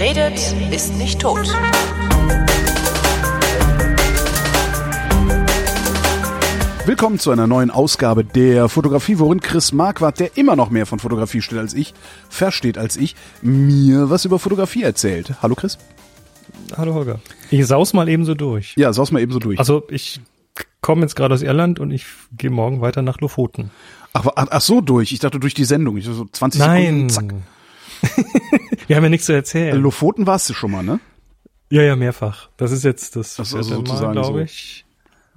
Wer redet, ist nicht tot. Willkommen zu einer neuen Ausgabe der Fotografie, worin Chris Marquardt, der immer noch mehr von Fotografie steht als ich, versteht als ich, mir was über Fotografie erzählt. Hallo Chris. Hallo Holger. Ich saus mal eben so durch. Ja, saus mal eben so durch. Also ich komme jetzt gerade aus Irland und ich gehe morgen weiter nach Lofoten. Ach, ach, ach so, durch. Ich dachte durch die Sendung. Ich so 20 Nein. Sekunden, Wir haben ja nichts zu erzählen. Lofoten warst du schon mal, ne? ja, ja, mehrfach. Das ist jetzt das Das also sozusagen so. glaube ich.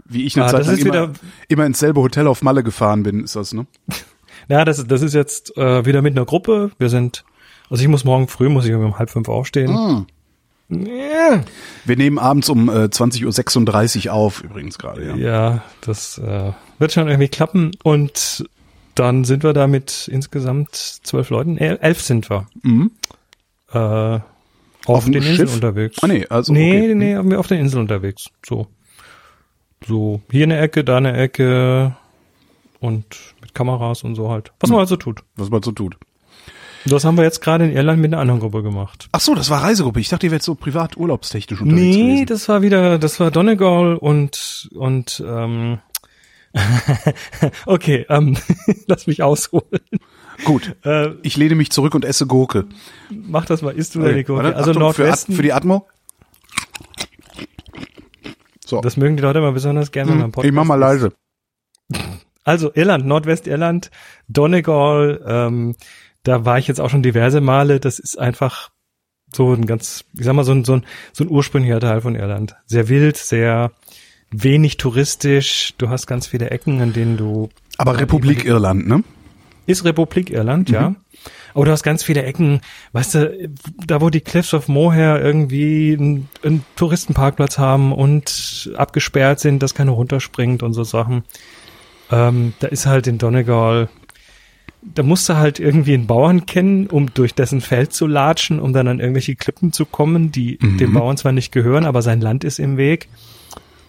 Wie ich eine Ah, Zeit das lang ist immer, wieder- immer ins selbe Hotel auf Malle gefahren bin, ist das, ne? Ja, das, das ist jetzt äh, wieder mit einer Gruppe. Wir sind, also ich muss morgen früh, muss ich irgendwie um halb fünf aufstehen. Hm. Ja, Wir nehmen abends um äh, 20.36 Uhr auf, übrigens gerade, ja. ja das äh, wird schon irgendwie klappen. Und dann sind wir da mit insgesamt zwölf Leuten, el- elf sind wir. Mhm. Äh, auf, Auf den Inseln Schiff? unterwegs. Ah, nee, also, nee, okay. nee, haben wir auf den Inseln unterwegs. So. So, hier eine Ecke, da eine Ecke und mit Kameras und so halt. Was man also tut. Was man so tut. Das haben wir jetzt gerade in Irland mit einer anderen Gruppe gemacht. Ach so, das war Reisegruppe. Ich dachte, ihr wärt so privat urlaubstechnisch unterwegs Nee, gewesen. das war wieder, das war Donegal und und ähm, okay, ähm, lass mich ausholen. Gut. Äh, Ich lehne mich zurück und esse Gurke. mach das mal, isst du Okay, deine Gurke. warte, Also Achtung, für, Nordwesten, für die Atmo. So, das mögen die Leute immer besonders gerne Hm, beim Podcast. ich mach mal leise. Also Irland, Nordwestirland, Donegal, ähm, da war ich jetzt auch schon diverse Male. Das ist einfach so ein ganz, ich sag mal, so ein, so ein, so ein ursprünglicher Teil von Irland. Sehr wild, sehr wenig touristisch. Du hast ganz viele Ecken, an denen du Aber Republik Irland, ne? Ist Republik Irland, Mhm. ja. Aber du hast ganz viele Ecken, weißt du, da wo die Cliffs of Moher irgendwie einen, einen Touristenparkplatz haben und abgesperrt sind, dass keiner runterspringt und so Sachen. Ähm, da ist halt in Donegal, da musst du halt irgendwie einen Bauern kennen, um durch dessen Feld zu latschen, um dann an irgendwelche Klippen zu kommen, die Mhm. dem Bauern zwar nicht gehören, aber sein Land ist im Weg.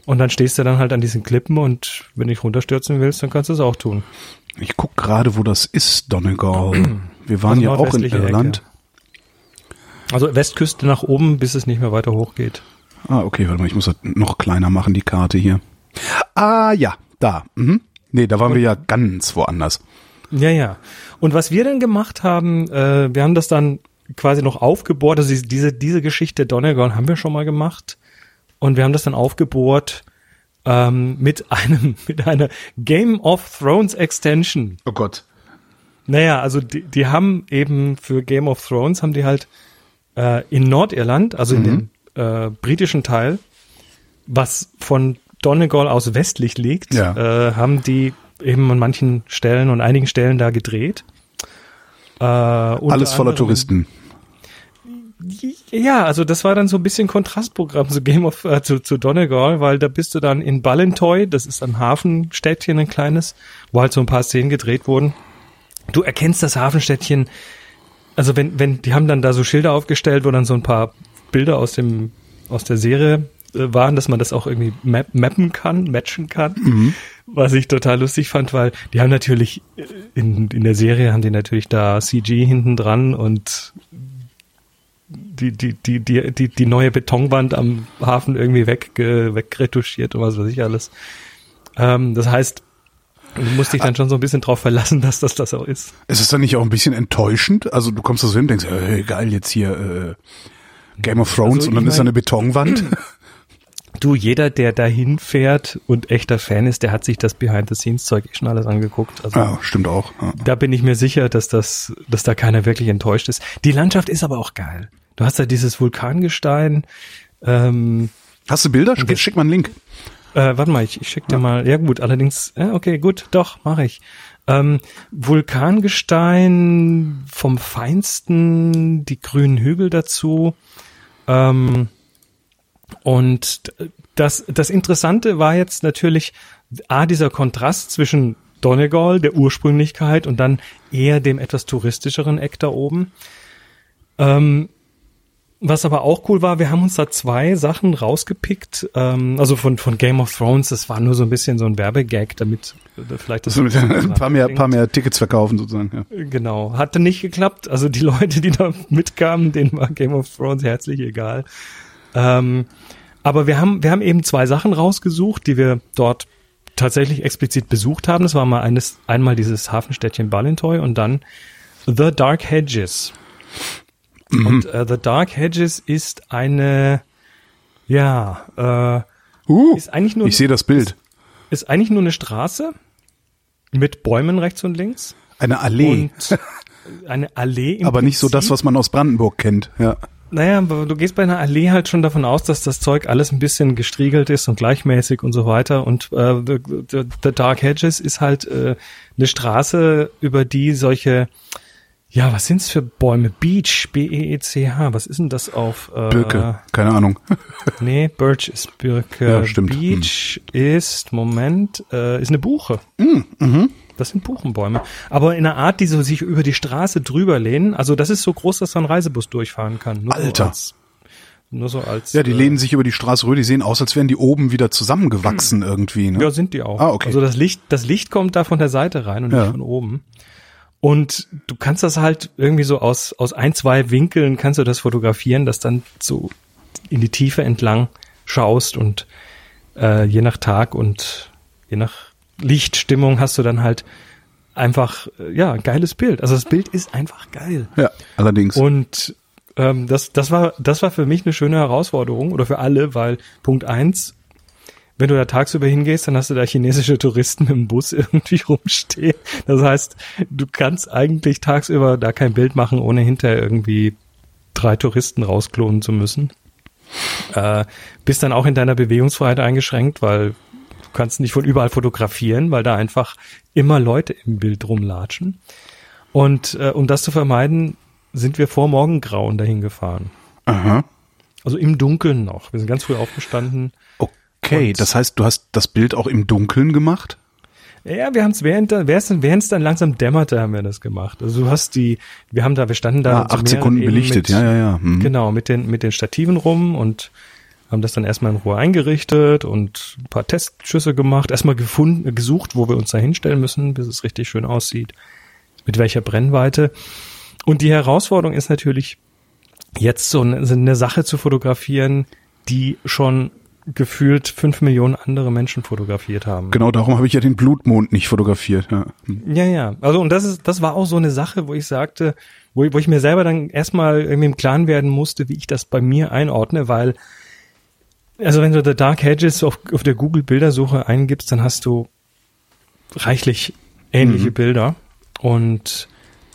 Und dann stehst du dann halt an diesen Klippen und wenn du dich runterstürzen willst, dann kannst du es auch tun. Ich guck gerade, wo das ist, Donegal. Wir waren Also ja auch in Irland. Also Westküste nach oben, bis es nicht mehr weiter hoch geht. Ah, okay, warte mal, ich muss das noch kleiner machen, die Karte hier. Ah, ja, da. Mhm. Nee, da waren wir ja ganz woanders. Ja, ja. Und was wir dann gemacht haben, äh, wir haben das dann quasi noch aufgebohrt. Also diese, diese Geschichte Donegal haben wir schon mal gemacht. Und wir haben das dann aufgebohrt ähm, mit einem, mit einer Game of Thrones Extension. Oh Gott. Naja, also die, die haben eben für Game of Thrones haben die halt äh, in Nordirland, also in dem äh, britischen Teil, was von Donegal aus westlich liegt, Ja. äh, haben die eben an manchen Stellen und einigen Stellen da gedreht. Äh, Alles voller Touristen. Ja, also das war dann so ein bisschen Kontrastprogramm zu Game of äh, zu, zu Donegal, weil da bist du dann in Ballintoy, das ist ein Hafenstädtchen, ein kleines, wo halt so ein paar Szenen gedreht wurden. Du erkennst das Hafenstädtchen, also wenn, wenn, die haben dann da so Schilder aufgestellt, wo dann so ein paar Bilder aus dem, aus der Serie äh, waren, dass man das auch irgendwie map mappen kann, matchen kann. Was ich total lustig fand, weil die haben natürlich äh, in, in der Serie haben die natürlich da CG hinten dran und die, die, die, die, die, die neue Betonwand am Hafen irgendwie weg, wegretuschiert und was weiß ich alles. Ähm, das heißt, du musst dich dann schon so ein bisschen drauf verlassen, dass das das auch ist. Ist es dann nicht auch ein bisschen enttäuschend? Also du kommst da so hin und denkst, hey, geil, jetzt hier äh, Game of Thrones Also, und dann ist da eine Betonwand. Du, jeder, der dahin fährt und echter Fan ist, der hat sich das Behind-the-Scenes-Zeug eh schon alles angeguckt. Also ah, stimmt auch. Ja. da bin ich mir sicher, dass das, dass da keiner wirklich enttäuscht ist. Die Landschaft ist aber auch geil. Du hast da dieses Vulkangestein. Ähm, Hast du Bilder? Schick, schick mal einen Link. Äh, warte mal, ich, ich schick dir mal. Ja gut, allerdings, ja, okay, gut, doch, mache ich. Ähm, Vulkangestein vom Feinsten, die grünen Hügel dazu. Ähm, und das, das Interessante war jetzt natürlich, A, dieser Kontrast zwischen Donegal, der Ursprünglichkeit und dann eher dem etwas touristischeren Eck da oben. Ähm, was aber auch cool war, wir haben uns da zwei Sachen rausgepickt. Ähm, also von, von Game of Thrones, das war nur so ein bisschen so ein Werbegag, damit äh, vielleicht das. Also mit ein paar mehr, paar mehr Tickets verkaufen sozusagen. Ja. Genau, hatte nicht geklappt. Also die Leute, die da mitkamen, denen war Game of Thrones herzlich egal. Ähm, aber wir haben, wir haben eben zwei Sachen rausgesucht, die wir dort tatsächlich explizit besucht haben. Das war mal eines, einmal dieses Hafenstädtchen Ballintoy und dann The Dark Hedges. Mhm. Und äh, The Dark Hedges ist eine, ja, Uh, äh, ist eigentlich nur ich sehe das Bild. ist eigentlich nur eine Straße mit Bäumen rechts und links Eine Allee. und eine Allee. Im aber nicht so das, Prinzip. was man aus Brandenburg kennt. Ja. Naja, aber du gehst bei einer Allee halt schon davon aus, dass das Zeug alles ein bisschen gestriegelt ist und gleichmäßig und so weiter. Und äh, the, the, the Dark Hedges ist halt äh, eine Straße, über die solche, ja, was sind's für Bäume? Beech, B-E-E-C-H. Was ist denn das auf? Äh, Birke, keine Ahnung. Nee, Birch ist Birke. Ja, stimmt. Hm. Beech ist, Moment, äh, ist eine Buche. mhm. Das sind Buchenbäume. Aber in einer Art, die so sich über die Straße drüber lehnen. Also das ist so groß, dass da ein Reisebus durchfahren kann. Nur Alter. So als, nur so als. Ja, die äh, lehnen sich über die Straße rüber, die sehen aus, als wären die oben wieder zusammengewachsen irgendwie. Ne? Ja, sind die auch. Ah, okay. Also das Licht, das Licht kommt da von der Seite rein und Ja. nicht von oben. Und du kannst das halt irgendwie so aus, aus ein, zwei Winkeln kannst du das fotografieren, dass dann so in die Tiefe entlang schaust und äh, je nach Tag und je nach Lichtstimmung hast du dann halt einfach, äh, ja, ein geiles Bild. Also das Bild ist einfach geil. Ja, allerdings. Und ähm, das, das, war, das war für mich eine schöne Herausforderung oder für alle, weil Punkt eins, wenn du da tagsüber hingehst, dann hast du da chinesische Touristen im Bus irgendwie rumstehen. Das heißt, du kannst eigentlich tagsüber da kein Bild machen, ohne hinterher irgendwie drei Touristen rausklonen zu müssen. Äh, bist dann auch in deiner Bewegungsfreiheit eingeschränkt, weil kannst nicht von überall fotografieren, weil da einfach immer Leute im Bild rumlatschen. Und äh, um das zu vermeiden, sind wir vor Morgengrauen dahin gefahren. Aha. Also im Dunkeln noch. Wir sind ganz früh aufgestanden. Okay, das heißt, du hast das Bild auch im Dunkeln gemacht? Ja, wir haben es während während es dann langsam dämmerte, haben wir das gemacht. Also du hast die, wir haben da, wir standen da Ah, acht Sekunden belichtet, mit, ja, ja, ja. Mhm. Genau, mit den mit den Stativen rum und haben das dann erstmal in Ruhe eingerichtet und ein paar Testschüsse gemacht, erstmal gefunden, gesucht, wo wir uns da hinstellen müssen, bis es richtig schön aussieht, mit welcher Brennweite. Und die Herausforderung ist natürlich, jetzt so eine, so eine Sache zu fotografieren, die schon gefühlt fünf Millionen andere Menschen fotografiert haben. Genau darum habe ich ja den Blutmond nicht fotografiert. Ja. Ja, ja. Also und das ist, das war auch so eine Sache, wo ich sagte, wo, ich- wo ich mir selber dann erstmal irgendwie im Klaren werden musste, wie ich das bei mir einordne, weil also wenn du The Dark Hedges auf, auf der Google Bildersuche eingibst, dann hast du reichlich ähnliche Bilder und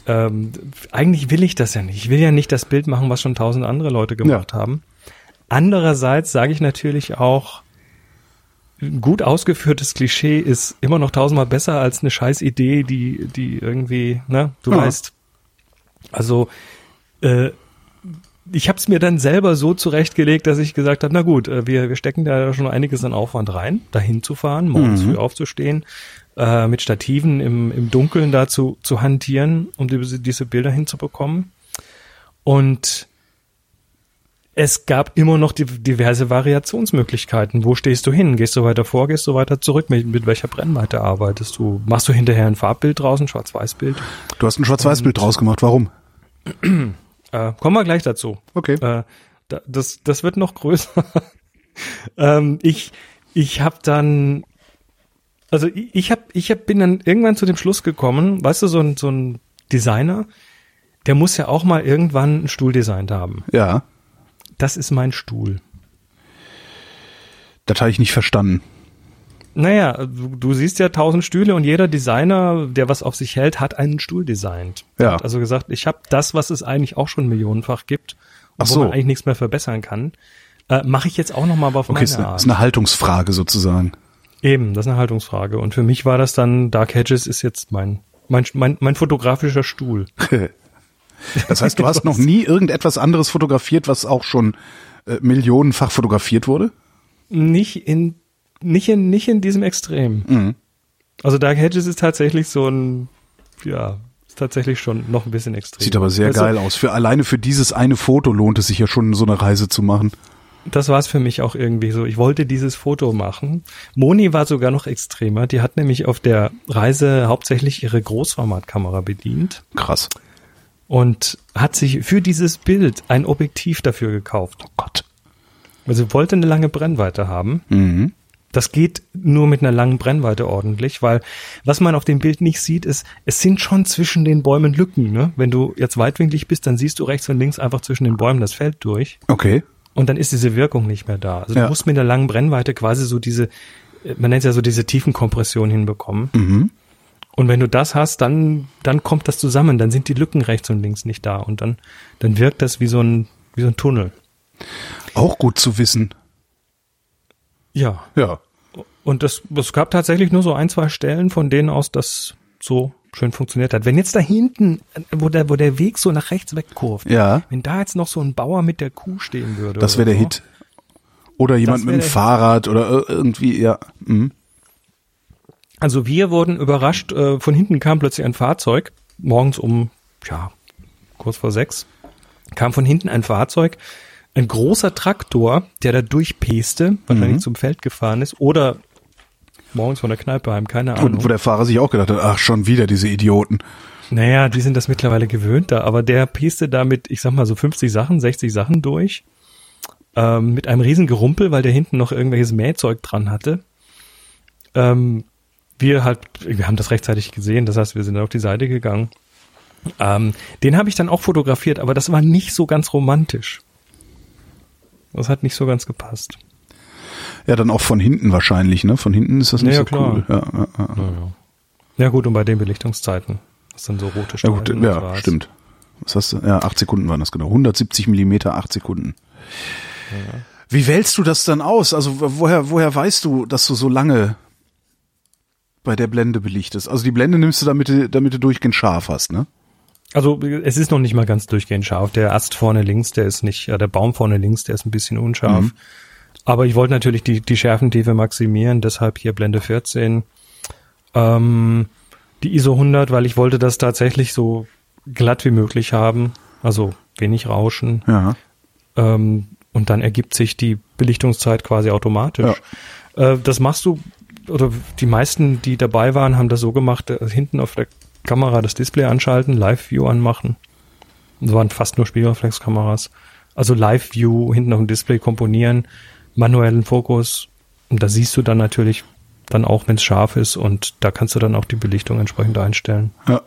ähm, eigentlich will ich das ja nicht. Ich will ja nicht das Bild machen, was schon tausend andere Leute gemacht haben. Andererseits sage ich natürlich auch, ein gut ausgeführtes Klischee ist immer noch tausendmal besser als eine scheiß Idee, die, die irgendwie, ne, du Ja. weißt. Also, äh, ich habe es mir dann selber so zurechtgelegt, dass ich gesagt habe, na gut, äh, wir, wir stecken da schon einiges an Aufwand rein, dahin zu fahren, morgens Mhm. früh aufzustehen, äh, mit Stativen im, im Dunkeln da zu, zu hantieren, um diese, diese Bilder hinzubekommen. Und es gab immer noch die, diverse Variationsmöglichkeiten. Wo stehst du hin? Gehst du weiter vor, gehst du weiter zurück? Mit, mit welcher Brennweite arbeitest du? Machst du hinterher ein Farbbild draußen, Schwarz-Weiß-Bild? Du hast ein Schwarz-Weiß-Bild draus gemacht. Warum? Äh, kommen wir gleich dazu. Okay. Äh, da, das, das wird noch größer. ähm, ich ich habe dann, also ich, ich hab, ich hab, bin dann irgendwann zu dem Schluss gekommen, weißt du, so ein, so ein Designer, der muss ja auch mal irgendwann einen Stuhl designt haben. Ja, Das ist mein Stuhl. das habe ich nicht verstanden. Naja, du, du siehst ja tausend Stühle und jeder Designer, der was auf sich hält, hat einen Stuhl designt. Ja. Hat also gesagt, ich habe das, was es eigentlich auch schon millionenfach gibt, und Ach wo so. man eigentlich nichts mehr verbessern kann, äh, mache ich jetzt auch noch mal aber auf Okay, meine ist eine, Art. ist eine Haltungsfrage sozusagen. Eben, das ist eine Haltungsfrage. Und für mich war das dann, Dark Hedges ist jetzt mein, mein, mein, mein fotografischer Stuhl. Das heißt, du hast noch nie irgendetwas anderes fotografiert, was auch schon äh, millionenfach fotografiert wurde? Nicht in, nicht in, nicht in diesem Extrem. Mhm. Also Dark Hedges ist tatsächlich so ein, ja, tatsächlich schon noch ein bisschen extrem. Sieht aber sehr Also, geil aus. Für alleine für dieses eine Foto lohnt es sich ja schon, so eine Reise zu machen. Das war es für mich auch irgendwie so. Ich wollte dieses Foto machen. Moni war sogar noch extremer. Die hat nämlich auf der Reise hauptsächlich ihre Großformatkamera bedient Krass. und hat sich für dieses Bild ein Objektiv dafür gekauft. Oh Gott. Also sie wollte eine lange Brennweite haben. Mhm. Das geht nur mit einer langen Brennweite ordentlich, weil was man auf dem Bild nicht sieht, ist, es sind schon zwischen den Bäumen Lücken. Ne? Wenn du jetzt weitwinklig bist, dann siehst du rechts und links einfach zwischen den Bäumen das Feld durch Okay. und dann ist diese Wirkung nicht mehr da. Also Ja. du musst mit einer langen Brennweite quasi so diese, man nennt es ja so diese Tiefenkompression hinbekommen. Mhm. Und wenn du das hast, dann, dann kommt das zusammen, dann sind die Lücken rechts und links nicht da und dann, dann wirkt das wie so ein, wie so ein Tunnel. Auch gut zu wissen. Ja. Ja. Und das, es gab tatsächlich nur so ein, zwei Stellen, von denen aus das so schön funktioniert hat. Wenn jetzt da hinten, wo der, wo der Weg so nach rechts wegkurft, Ja. wenn da jetzt noch so ein Bauer mit der Kuh stehen würde. Das wäre der so, Hit. Oder jemand mit dem der Hit. Fahrrad oder ir- irgendwie, ja. Mhm. Also wir wurden überrascht, äh, von hinten kam plötzlich ein Fahrzeug, morgens um, ja, kurz vor sechs, kam von hinten ein Fahrzeug, ein großer Traktor, der da durchpeste, wahrscheinlich Mhm. zum Feld gefahren ist, oder morgens von der Kneipe heim, keine Ahnung. Und wo der Fahrer sich auch gedacht hat, ach, schon wieder diese Idioten. Naja, die sind das mittlerweile gewöhnt da, aber der peste damit, ich sag mal so 50 Sachen, 60 Sachen durch, ähm, mit einem riesen Gerumpel, weil der hinten noch irgendwelches Mähzeug dran hatte. Ähm, wir halt, wir haben das rechtzeitig gesehen, das heißt, wir sind auf die Seite gegangen. Ähm, den habe ich dann auch fotografiert, aber das war nicht so ganz romantisch. Das hat nicht so ganz gepasst. Ja, dann auch von hinten wahrscheinlich, ne? Von hinten ist das nicht Ja, so klar. cool. Ja, ja, ja. Naja. Ja gut, und bei den Belichtungszeiten, das sind so rote ja Streifen. gut, und ja, stimmt. Was hast du? Ja, acht Sekunden waren das genau. 170 Millimeter, acht Sekunden. Wie wählst du das dann aus? Also wo- woher, woher weißt du, dass du so lange bei der Blende belichtest? Also die Blende nimmst du, damit du, damit du durchgehend scharf hast, ne? Also es ist noch nicht mal ganz durchgehend scharf. Der Ast vorne links, der ist nicht, ja, der Baum vorne links, der ist ein bisschen unscharf. Mhm. Aber ich wollte natürlich die, die Schärfentiefe maximieren, deshalb hier Blende 14. Ähm, die ISO 100, weil ich wollte das tatsächlich so glatt wie möglich haben, also wenig Rauschen. Ja. Ähm, und dann ergibt sich die Belichtungszeit quasi automatisch. Äh, das machst du, oder die meisten, die dabei waren, haben das so gemacht, äh, hinten auf der Kamera das Display anschalten, Live-View anmachen. Das waren fast nur Spiegelreflexkameras. Also Live-View hinten auf dem Display komponieren, manuellen Fokus. Und da siehst du dann natürlich dann auch, wenn es scharf ist und da kannst du dann auch die Belichtung entsprechend einstellen. Ja.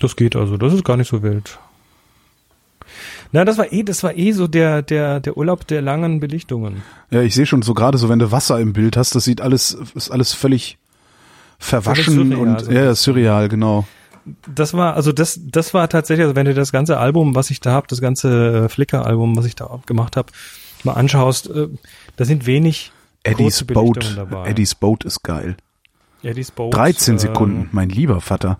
Das geht also, das ist gar nicht so wild. Na, das war eh, das war eh so der, der, der Urlaub der langen Belichtungen. Ja, ich sehe schon so gerade so, wenn du Wasser im Bild hast, das sieht alles, ist alles völlig verwaschen surreal, und ja, surreal, genau. Das war, also das, das war tatsächlich, also wenn du das ganze Album, was ich da hab, das ganze äh, Flickr-Album, was ich da gemacht habe, mal anschaust, äh, da sind wenig Eddie's Boat, dabei. Eddie's Boat ist geil. Eddie's Boat. 13 äh, Sekunden, mein lieber Vater.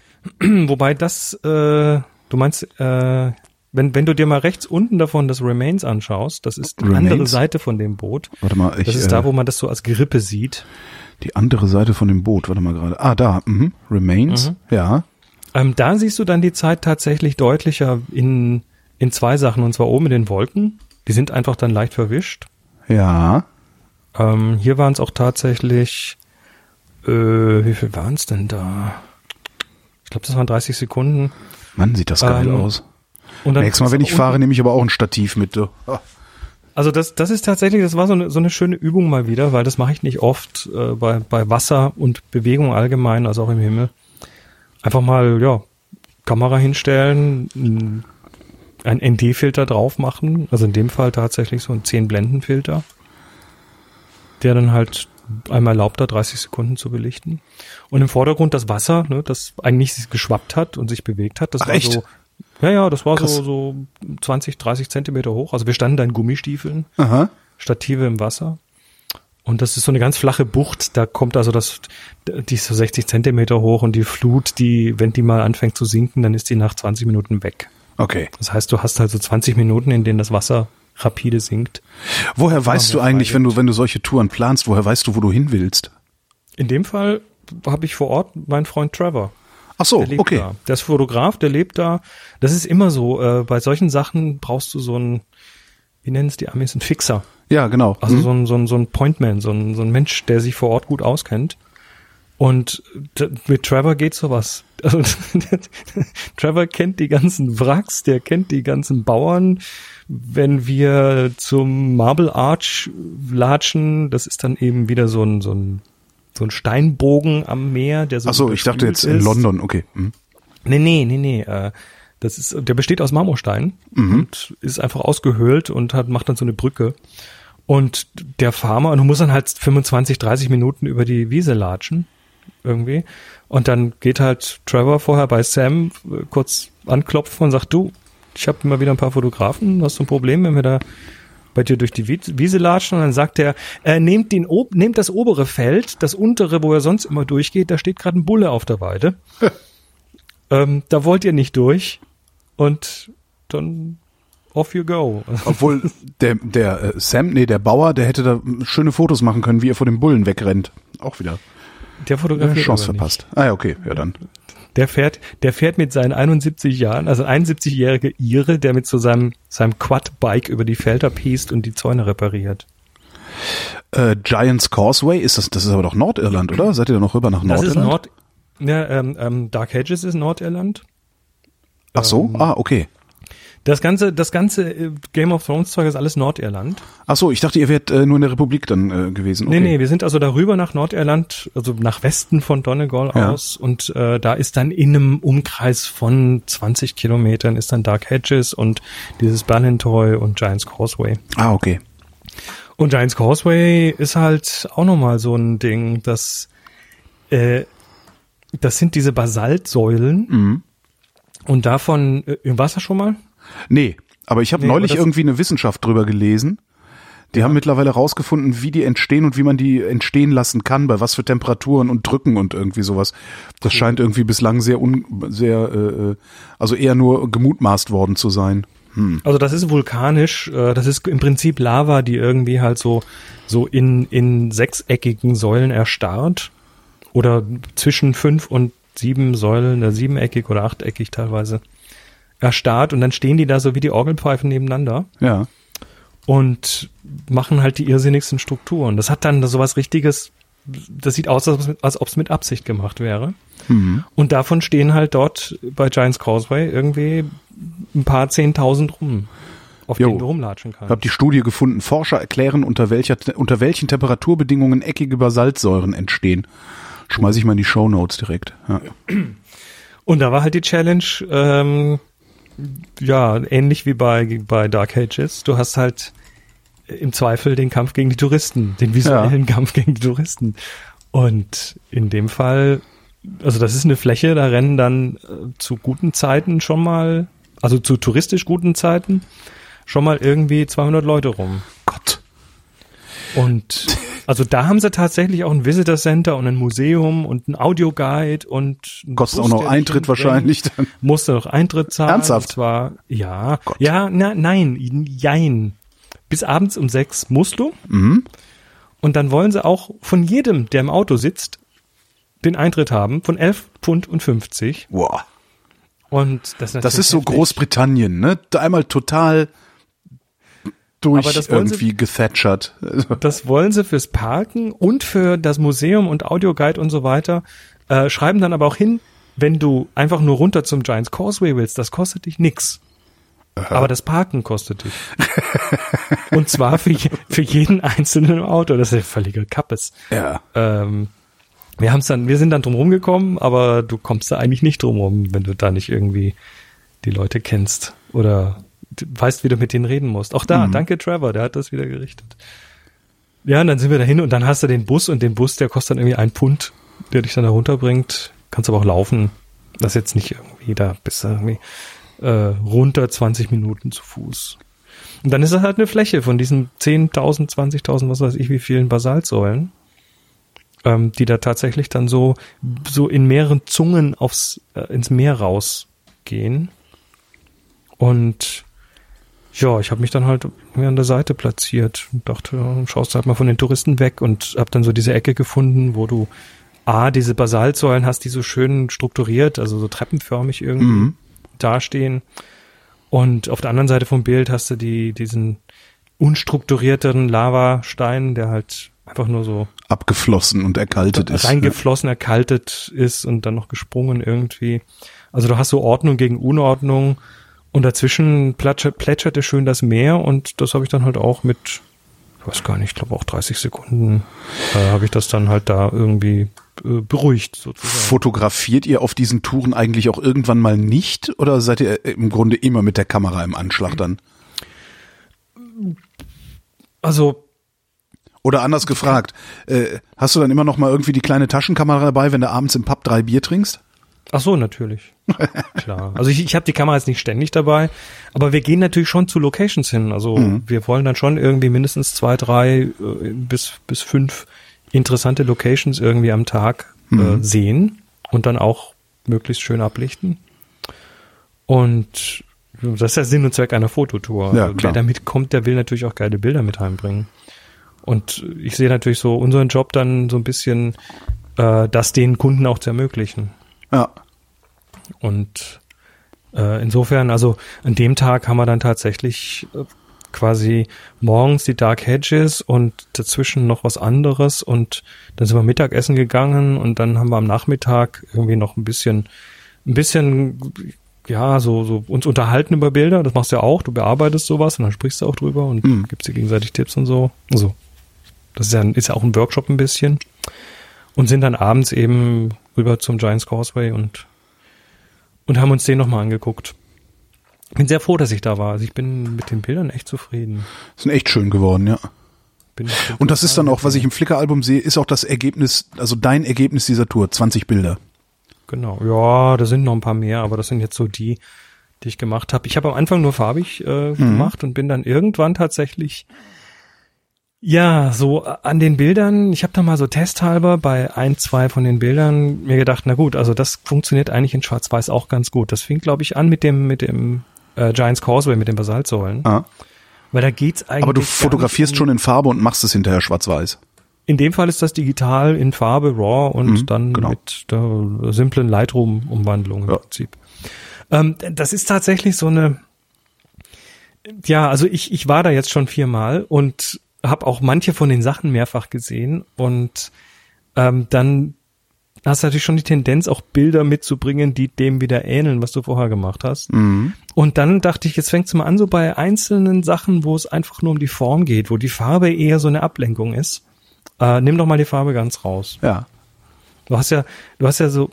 Wobei das, äh, du meinst, äh, wenn, wenn du dir mal rechts unten davon das Remains anschaust, das ist die Remains? andere Seite von dem Boot. Warte mal, ich, Das ist äh, da, wo man das so als Gerippe sieht. Die andere Seite von dem Boot, warte mal gerade. Ah, da, mhm. Remains, Mhm. ja. Ähm, da siehst du dann die Zeit tatsächlich deutlicher in, in zwei Sachen. Und zwar oben in den Wolken. Die sind einfach dann leicht verwischt. Ja, Ähm, hier waren es auch tatsächlich, äh, wie viel waren es denn da? Ich glaube, das waren 30 Sekunden. Mann, sieht das geil Ähm, aus. Und Nächstes Mal, wenn ich fahre, nehme ich aber auch ein Stativ mit. Du. Also das, das ist tatsächlich, das war so eine, so eine schöne Übung mal wieder, weil das mache ich nicht oft äh, bei, bei Wasser und Bewegung allgemein, also auch im Himmel. Einfach mal, ja, Kamera hinstellen, ein ND-Filter drauf machen, also in dem Fall tatsächlich so ein 10-Blenden-Filter, der dann halt einmal erlaubt hat, 30 Sekunden zu belichten. Und im Vordergrund das Wasser, ne, das eigentlich sich geschwappt hat und sich bewegt hat. Das Ach, war echt? so, ja, ja, das war Krass. so, so 20, 30 Zentimeter hoch. Also wir standen da in Gummistiefeln, Aha. Stative im Wasser. Und das ist so eine ganz flache Bucht, da kommt also das, die ist so 60 Zentimeter hoch und die Flut, die, wenn die mal anfängt zu sinken, dann ist die nach 20 Minuten weg. Okay. Das heißt, du hast halt so 20 Minuten, in denen das Wasser rapide sinkt. Woher weißt du eigentlich, wenn du, wenn du solche Touren planst, woher weißt du, wo du hin willst? In dem Fall habe ich vor Ort meinen Freund Trevor. Ach so, Der lebt okay. Da. Der ist Fotograf, der lebt da. Das ist immer so. Äh, bei solchen Sachen brauchst du so ein, wie nennen es die Amis, ein Fixer. Ja, genau. Also Hm. so ein, so ein, so ein Pointman, so ein, so ein Mensch, der sich vor Ort gut auskennt. Und mit Trevor geht sowas. Also, Trevor kennt die ganzen Wracks, der kennt die ganzen Bauern. Wenn wir zum Marble Arch latschen, das ist dann eben wieder so ein, so ein, so ein Steinbogen am Meer, der so Ach so, ich dachte jetzt in ist. London, okay. Hm. Nee, nee, nee, nee. Äh, das ist, der besteht aus Marmorstein und ist einfach ausgehöhlt und hat, macht dann so eine Brücke. Und der Farmer, und du musst dann halt 25, 30 Minuten über die Wiese latschen, irgendwie. Und dann geht halt Trevor vorher bei Sam äh, kurz anklopfen und sagt, du, ich habe immer wieder ein paar Fotografen, hast du ein Problem, wenn wir da bei dir durch die Wies- Wiese latschen? Und dann sagt er, äh, nehmt, den, ob- nehmt das obere Feld, das untere, wo er sonst immer durchgeht, da steht gerade ein Bulle auf der Weide. ähm, da wollt ihr nicht durch. Und dann off you go. Obwohl der, der äh, Sam, nee, der Bauer, der hätte da schöne Fotos machen können, wie er vor dem Bullen wegrennt. Auch wieder Der eine fotografiert Chance aber nicht. verpasst. Ah ja, okay, ja dann. Der fährt, der fährt mit seinen 71 Jahren, also ein 71-jährige Ire, der mit so seinem, seinem Quad-Bike über die Felder piest und die Zäune repariert. Äh, Giants Causeway, ist das, das ist aber doch Nordirland, oder? Seid ihr da noch rüber nach Das ist Nordirland? Nord, ja, ähm, ähm, Dark Hedges ist Nordirland. Ach so? ähm, ah, okay. Das ganze, das ganze äh, Game of Thrones Zeug ist alles Nordirland. Ach so, ich dachte, ihr wärt äh, nur in der Republik dann äh, gewesen. Okay. Nee, nee, wir sind also darüber nach Nordirland, also nach Westen von Donegal Ja. aus und äh, da ist dann in einem Umkreis von 20 Kilometern ist dann Dark Hedges und dieses Ballintoy und Giants Causeway. Ah, okay. Und Giants Causeway ist halt auch nochmal so ein Ding, dass äh, das sind diese Basaltsäulen Mhm. und davon äh, im Wasser schon mal? Nee, aber ich habe Nee, neulich irgendwie eine Wissenschaft drüber gelesen. Die haben mittlerweile rausgefunden, wie die entstehen und wie man die entstehen lassen kann, bei was für Temperaturen und Drücken und irgendwie sowas. Das scheint irgendwie bislang sehr un, sehr, äh, äh, also eher nur gemutmaßt worden zu sein. Also das ist vulkanisch, äh, das ist im Prinzip Lava, die irgendwie halt so so in in sechseckigen Säulen erstarrt oder zwischen fünf und sieben Säulen, äh, siebeneckig oder achteckig teilweise erstarrt und dann stehen die da so wie die Orgelpfeifen nebeneinander Ja. und machen halt die irrsinnigsten Strukturen. Das hat dann sowas richtiges, das sieht aus, als, ob es mit Absicht gemacht wäre. Mhm. Und davon stehen halt dort bei Giants Causeway irgendwie ein paar Zehntausend rum, auf Jo. denen du rumlatschen Ich kannst. habe die Studie gefunden. Forscher erklären, unter welcher unter welchen Temperaturbedingungen eckige Basaltsäuren entstehen. Schmeiß ich mal in die Show Notes direkt. Ja. Und da war halt die Challenge, ähm, ja, ähnlich wie bei, bei Dark Ages. Du hast halt im Zweifel den Kampf gegen die Touristen, den visuellen Kampf gegen die Touristen. Und in dem Fall, also das ist eine Fläche, da rennen dann äh, zu guten Zeiten schon mal, also zu touristisch guten Zeiten, schon mal irgendwie 200 Leute rum. Und also da haben sie tatsächlich auch ein Visitor Center und ein Museum und ein Audioguide und Kostet Bus, auch noch Eintritt wahrscheinlich dann. Musste noch Eintritt zahlen. Ernsthaft? Und zwar, ja. Gott. Ja, na, nein, jein. Bis abends um sechs musst du. Mhm. Und dann wollen sie auch von jedem, der im Auto sitzt, den Eintritt haben von 11 Pfund und 50. Wow. Und das, ist Das ist so. Großbritannien, ne? Da einmal total durch wollen sie- irgendwie gethatchert. Also, Das wollen sie fürs Parken und für das Museum und Audioguide und so weiter. Äh, schreiben dann aber auch hin, wenn du einfach nur runter zum Giants Causeway willst, das kostet dich nix. Aber das Parken kostet dich. und zwar für, für jeden einzelnen Auto. Das ist ja völliger Kappes. ja. Ähm, wir haben's dann, wir sind dann drum rumgekommen, aber du kommst da eigentlich nicht drum rum, wenn du da nicht irgendwie die Leute kennst oder weißt, wie du mit denen reden musst. Auch da, danke Trevor, der hat das wieder gerichtet. Ja, und dann sind wir dahin und dann hast du den Bus und den Bus, der kostet dann irgendwie ein Pfund, der dich dann da runterbringt. Kannst aber auch laufen. Das ist jetzt nicht irgendwie, da bist du irgendwie äh, runter 20 Minuten zu Fuß. Und dann ist es halt eine Fläche von diesen 10.000, 20.000, was weiß ich, wie vielen Basaltsäulen ähm, die da tatsächlich dann so so in mehreren Zungen aufs äh, ins Meer rausgehen. Und ja, ich habe mich dann halt irgendwie an der Seite platziert und dachte, ja, schaust halt mal von den Touristen weg und habe dann so diese Ecke gefunden, wo du A, diese Basaltsäulen hast, die so schön strukturiert, also so treppenförmig irgendwie Mhm. dastehen. Und auf der anderen Seite vom Bild hast du die, diesen unstrukturierten Lavastein, der halt einfach nur so Abgeflossen und erkaltet ist. reingeflossen, erkaltet ist und dann noch gesprungen irgendwie. Also du hast so Ordnung gegen Unordnung und dazwischen plätschert, plätscherte schön das Meer und das habe ich dann halt auch mit, ich weiß gar nicht, ich glaube auch 30 Sekunden äh, habe ich das dann halt da irgendwie äh, beruhigt sozusagen. Fotografiert ihr auf diesen Touren eigentlich auch irgendwann mal nicht oder seid ihr im Grunde immer mit der Kamera im Anschlag dann? Also Oder anders gefragt, äh, hast du dann immer noch mal irgendwie die kleine Taschenkamera dabei, wenn du abends im Pub drei Bier trinkst? Ach so, natürlich. Klar. Also ich, ich habe die Kamera jetzt nicht ständig dabei, aber wir gehen natürlich schon zu Locations hin. Also wir wollen dann schon irgendwie mindestens zwei, drei äh, bis, bis fünf interessante Locations irgendwie am Tag äh, sehen und dann auch möglichst schön ablichten. Und das ist der Sinn und Zweck einer Fototour. Ja, klar. Wer damit kommt, der will natürlich auch geile Bilder mit heimbringen. Und ich sehe natürlich so unseren Job dann so ein bisschen, äh, das den Kunden auch zu ermöglichen. Ja. Und äh, insofern, also an dem Tag haben wir dann tatsächlich äh, quasi morgens die Dark Hedges und dazwischen noch was anderes und dann sind wir Mittagessen gegangen und dann haben wir am Nachmittag irgendwie noch ein bisschen, ein bisschen, ja, so, so uns unterhalten über Bilder. Das machst du ja auch. Du bearbeitest sowas und dann sprichst du auch drüber und Mhm. gibst dir gegenseitig Tipps und so. Also, das ist ja, ist ja auch ein Workshop ein bisschen. Und sind dann abends eben rüber zum Giants Causeway und und haben uns den nochmal angeguckt. Bin sehr froh, dass ich da war. Also ich bin mit den Bildern echt zufrieden. Sind echt schön geworden, ja. Bin, bin Und das ist dann auch, was ich im Flickr-Album sehe, ist auch das Ergebnis, also dein Ergebnis dieser Tour, 20 Bilder. Genau. Ja, da sind noch ein paar mehr, aber das sind jetzt so die, die ich gemacht habe. Ich habe am Anfang nur farbig äh, gemacht und bin dann irgendwann tatsächlich ja, so an den Bildern, ich habe da mal so testhalber bei ein, zwei von den Bildern mir gedacht, na gut, also das funktioniert eigentlich in Schwarz-Weiß auch ganz gut. Das fing, glaube ich, an mit dem, mit dem äh, Giants Causeway, mit den Basaltsäulen. Ah. Weil da geht's eigentlich. Aber du fotografierst um- schon in Farbe und machst es hinterher schwarz-weiß. In dem Fall ist das digital in Farbe, RAW und Mhm, dann genau. mit der simplen Lightroom-Umwandlung im Ja. Prinzip. Ähm, das ist tatsächlich so eine, ja, also ich, ich war da jetzt schon viermal und habe auch manche von den Sachen mehrfach gesehen und ähm, dann hast du natürlich schon die Tendenz, auch Bilder mitzubringen, die dem wieder ähneln, was du vorher gemacht hast. Mhm. Und dann dachte ich, jetzt fängt's mal an, so bei einzelnen Sachen, wo es einfach nur um die Form geht, wo die Farbe eher so eine Ablenkung ist. Äh, nimm doch mal die Farbe ganz raus. Ja. Du hast ja, du hast ja so,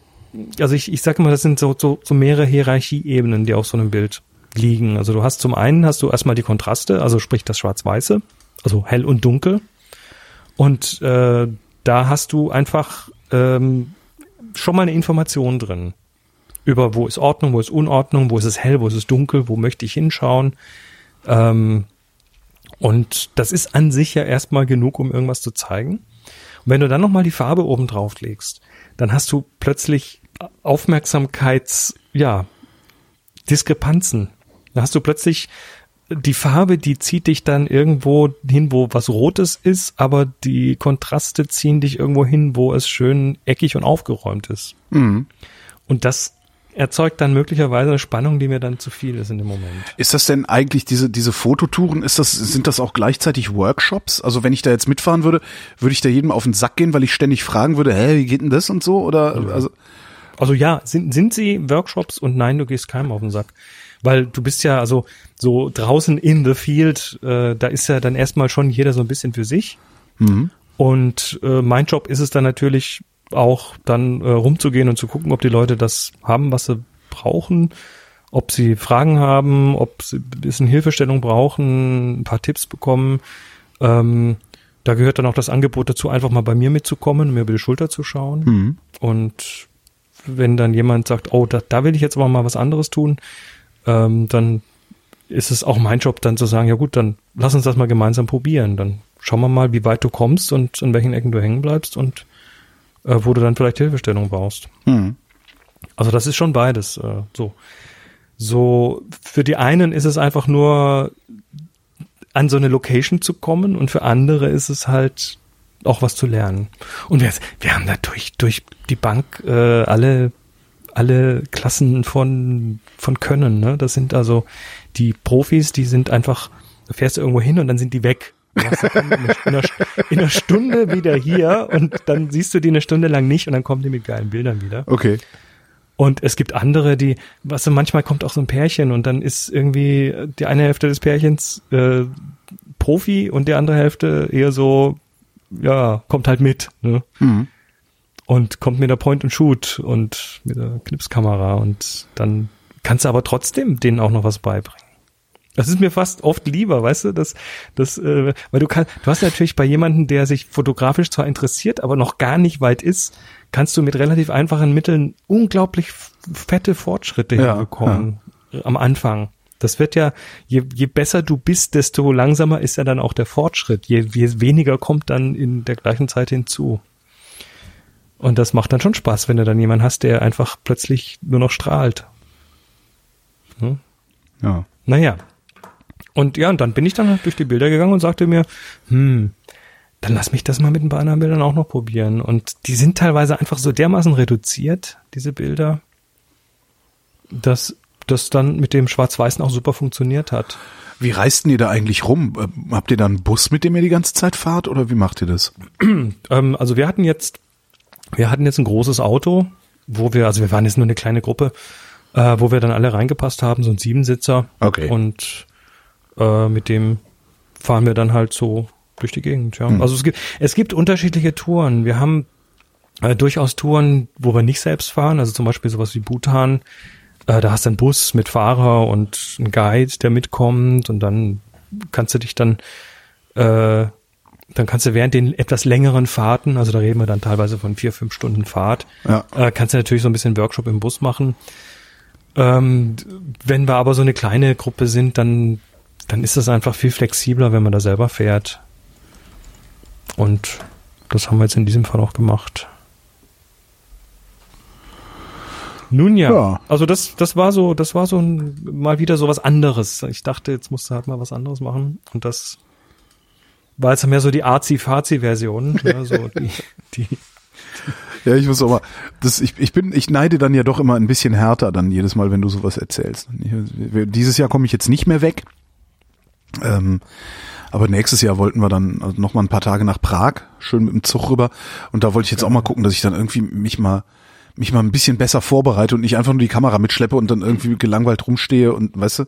also ich, ich sag immer, das sind so, so, so mehrere Hierarchieebenen, die auf so einem Bild liegen. Also du hast zum einen hast du erstmal die Kontraste, also sprich das Schwarz-Weiße, also hell und dunkel. Und äh, da hast du einfach ähm, schon mal eine Information drin über wo ist Ordnung, wo ist Unordnung, wo ist es hell, wo ist es dunkel, wo möchte ich hinschauen. Ähm, und das ist an sich ja erstmal genug, um irgendwas zu zeigen. Und wenn du dann nochmal die Farbe oben drauf legst, dann hast du plötzlich Aufmerksamkeits, ja, Diskrepanzen. Da hast du plötzlich die Farbe, die zieht dich dann irgendwo hin, wo was Rotes ist, aber die Kontraste ziehen dich irgendwo hin, wo es schön eckig und aufgeräumt ist. Mhm. Und das erzeugt dann möglicherweise eine Spannung, die mir dann zu viel ist in dem Moment. Ist das denn eigentlich diese diese Fototouren? Ist das sind das auch gleichzeitig Workshops? Also wenn ich da jetzt mitfahren würde, würde ich da jedem auf den Sack gehen, weil ich ständig fragen würde, hä, wie geht denn das und so? Oder also Also ja, sind, sind sie Workshops und nein, du gehst keinem auf den Sack. Weil du bist ja also so draußen in the field, äh, da ist ja dann erstmal schon jeder so ein bisschen für sich. mhm. Und äh, mein Job ist es dann natürlich auch dann äh, rumzugehen und zu gucken, ob die Leute das haben, was sie brauchen, ob sie Fragen haben, ob sie ein bisschen Hilfestellung brauchen, ein paar Tipps bekommen. Ähm, da gehört dann auch das Angebot dazu, einfach mal bei mir mitzukommen, mir über die Schulter zu schauen. Mhm. Und wenn dann jemand sagt, oh, da, da will ich jetzt aber mal was anderes tun, ähm, dann ist es auch mein Job, dann zu sagen, ja gut, dann lass uns das mal gemeinsam probieren. Dann schauen wir mal, wie weit du kommst und in welchen Ecken du hängen bleibst und äh, wo du dann vielleicht Hilfestellung brauchst. Mhm. Also das ist schon beides. Äh, so. So, für die einen ist es einfach nur an so eine Location zu kommen und für andere ist es halt auch was zu lernen. Und wir, wir haben da durch, durch die Bank äh, alle, alle Klassen von, von Können. Ne? Das sind also die Profis, die sind einfach, du fährst irgendwo hin und dann sind die weg. Du in, einer, in einer Stunde wieder hier und dann siehst du die eine Stunde lang nicht und dann kommen die mit geilen Bildern wieder. Okay. Und es gibt andere, die, was so manchmal kommt auch so ein Pärchen und dann ist irgendwie die eine Hälfte des Pärchens äh, Profi und die andere Hälfte eher so, ja, kommt halt mit. Ne? Mhm. Und kommt mit der Point and Shoot und mit der Knipskamera und dann kannst du aber trotzdem denen auch noch was beibringen. Das ist mir fast oft lieber, weißt du, dass das, äh, weil du kannst, du hast natürlich bei jemandem, der sich fotografisch zwar interessiert, aber noch gar nicht weit ist, kannst du mit relativ einfachen Mitteln unglaublich fette Fortschritte Ja, hinbekommen am Anfang. Das wird ja, je, je besser du bist, desto langsamer ist ja dann auch der Fortschritt. Je, je weniger kommt dann in der gleichen Zeit hinzu. Und das macht dann schon Spaß, wenn du dann jemanden hast, der einfach plötzlich nur noch strahlt. Hm? Ja. Naja. Und ja, und dann bin ich dann halt durch die Bilder gegangen und sagte mir, hm, dann lass mich das mal mit ein paar anderen Bildern auch noch probieren. Und die sind teilweise einfach so dermaßen reduziert, diese Bilder, dass das dann mit dem Schwarz-Weißen auch super funktioniert hat. Wie reist denn ihr da eigentlich rum? Ähm, Habt ihr da einen Bus, mit dem ihr die ganze Zeit fahrt oder wie macht ihr das? Ähm, also wir hatten jetzt, wir hatten jetzt ein großes Auto, wo wir, also wir waren jetzt nur eine kleine Gruppe, äh, wo wir dann alle reingepasst haben, so ein Siebensitzer. Okay. Und äh, mit dem fahren wir dann halt so durch die Gegend, ja. Hm. Also es gibt, es gibt unterschiedliche Touren. Wir haben äh, durchaus Touren, wo wir nicht selbst fahren, also zum Beispiel sowas wie Bhutan. Äh, da hast du einen Bus mit Fahrer und einen Guide, der mitkommt und dann kannst du dich dann äh, dann kannst du während den etwas längeren Fahrten, also da reden wir dann teilweise von vier, fünf Stunden Fahrt, Ja. äh, kannst du natürlich so ein bisschen Workshop im Bus machen. Ähm, wenn wir aber so eine kleine Gruppe sind, dann, dann ist das einfach viel flexibler, wenn man da selber fährt. Und das haben wir jetzt in diesem Fall auch gemacht. Nun ja, Ja. also das, das war so, das war so ein, mal wieder so was anderes. Ich dachte, jetzt musst du halt mal was anderes machen und das war jetzt mehr so die Arzi-Fazi-Version, ja, so die, die, Ja, ich muss aber, das, ich, ich bin, ich neide dann ja doch immer ein bisschen härter dann jedes Mal, wenn du sowas erzählst. Dieses Jahr komme ich jetzt nicht mehr weg. Ähm, aber nächstes Jahr wollten wir dann also noch mal ein paar Tage nach Prag, schön mit dem Zug rüber. Und da wollte ich jetzt auch mal gucken, dass ich dann irgendwie mich mal mich mal ein bisschen besser vorbereite und nicht einfach nur die Kamera mitschleppe und dann irgendwie gelangweilt rumstehe und weißt du,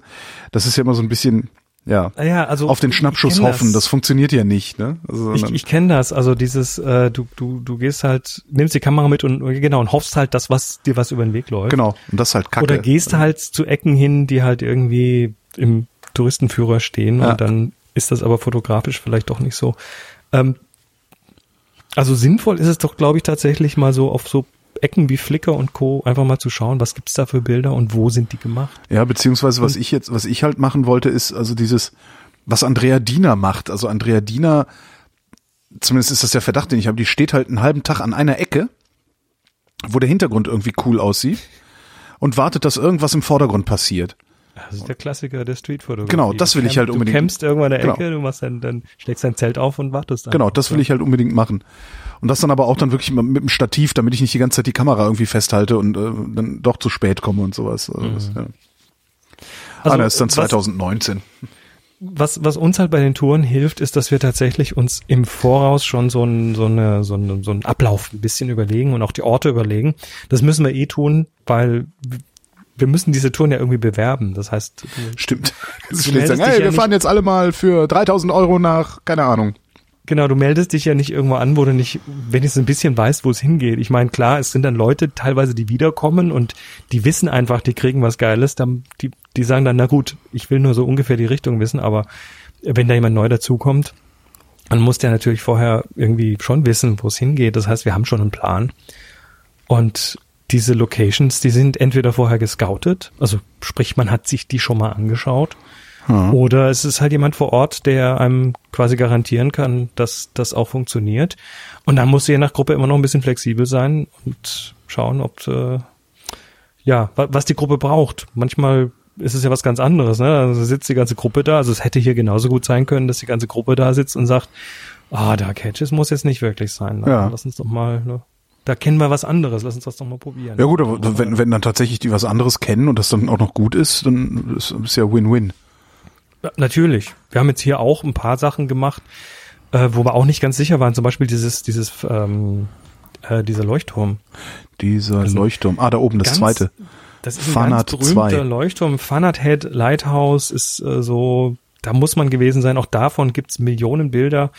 das ist ja immer so ein bisschen, ja, ja, also auf den Schnappschuss hoffen. Das. funktioniert ja nicht, ne? Also, Ich, ich kenne das, also dieses, äh, du, du, du gehst halt, nimmst die Kamera mit und genau und hoffst halt, dass was dir was über den Weg läuft. genau. Und das ist halt kacke. Oder gehst halt zu Ecken hin, die halt irgendwie im Touristenführer stehen Ja. und dann ist das aber fotografisch vielleicht doch nicht so. Ähm, also sinnvoll ist es doch, glaube ich, tatsächlich mal so auf so Ecken wie Flickr und Co. einfach mal zu schauen, was gibt's da für Bilder und wo sind die gemacht. Ja, beziehungsweise was ich jetzt, was ich halt machen wollte, ist also dieses, was Andrea Diener macht. Also Andrea Diener, zumindest ist das der Verdacht, den ich habe, die steht halt einen halben Tag an einer Ecke, wo der Hintergrund irgendwie cool aussieht und wartet, dass irgendwas im Vordergrund passiert. Das ist der Klassiker der Streetfotografie. Genau, das will ich halt unbedingt. Du campst irgendwann in der Genau. Ecke, du machst dann, dann schlägst dein Zelt auf und wartest dann. Genau, das will ich halt unbedingt machen. Und das dann aber auch dann wirklich mit dem Stativ, damit ich nicht die ganze Zeit die Kamera irgendwie festhalte und äh, dann doch zu spät komme und sowas. Also das, ja. Also, ah, das ist dann was- 2019. was, was uns halt bei den Touren hilft, ist, dass wir tatsächlich uns im Voraus schon so, ein, so, eine, so, eine, so einen Ablauf ein bisschen überlegen und auch die Orte überlegen. Das müssen wir eh tun, weil wir müssen diese Touren ja irgendwie bewerben. Das heißt, Stimmt. Jetzt Du ich sagen, hey, wir fahren jetzt alle mal für 3000 Euro nach, keine Ahnung. genau, du meldest dich ja nicht irgendwo an, wo du nicht wenigstens ein bisschen weißt, wo es hingeht. Ich meine, klar, es sind dann Leute teilweise, die wiederkommen und die wissen einfach, die kriegen was Geiles. Dann, die, die sagen dann, na gut, ich will nur so ungefähr die Richtung wissen, aber wenn da jemand neu dazukommt, dann muss der natürlich vorher irgendwie schon wissen, wo es hingeht. Das heißt, wir haben schon einen Plan. Und diese Locations, die sind entweder vorher gescoutet, also sprich, man hat sich die schon mal angeschaut, Hm. oder es ist halt jemand vor Ort, der einem quasi garantieren kann, dass das auch funktioniert. Und dann muss je nach Gruppe immer noch ein bisschen flexibel sein und schauen, ob äh, ja, wa- was die Gruppe braucht. Manchmal ist es ja was ganz anderes, ne? Also sitzt die ganze Gruppe da, also es hätte hier genauso gut sein können, dass die ganze Gruppe da sitzt und sagt, Ah, Dark Hedges muss jetzt nicht wirklich sein. Ne? Ja. Lass uns doch mal, ne? Da kennen wir was anderes. Lass uns das doch mal probieren. Ja gut, aber wenn, wenn dann tatsächlich die was anderes kennen und das dann auch noch gut ist, dann ist ist ja Win-Win. Ja, natürlich. Wir haben jetzt hier auch ein paar Sachen gemacht, äh, wo wir auch nicht ganz sicher waren. Zum Beispiel dieses, dieses, ähm, äh, dieser Leuchtturm. Dieser Also Leuchtturm. Ah, da oben das ganz- zweite. Das ist ein Fanat ganz berühmter 2. Leuchtturm. Fanat Head Lighthouse ist äh, so, da muss man gewesen sein. Auch davon gibt's Millionen Bilder.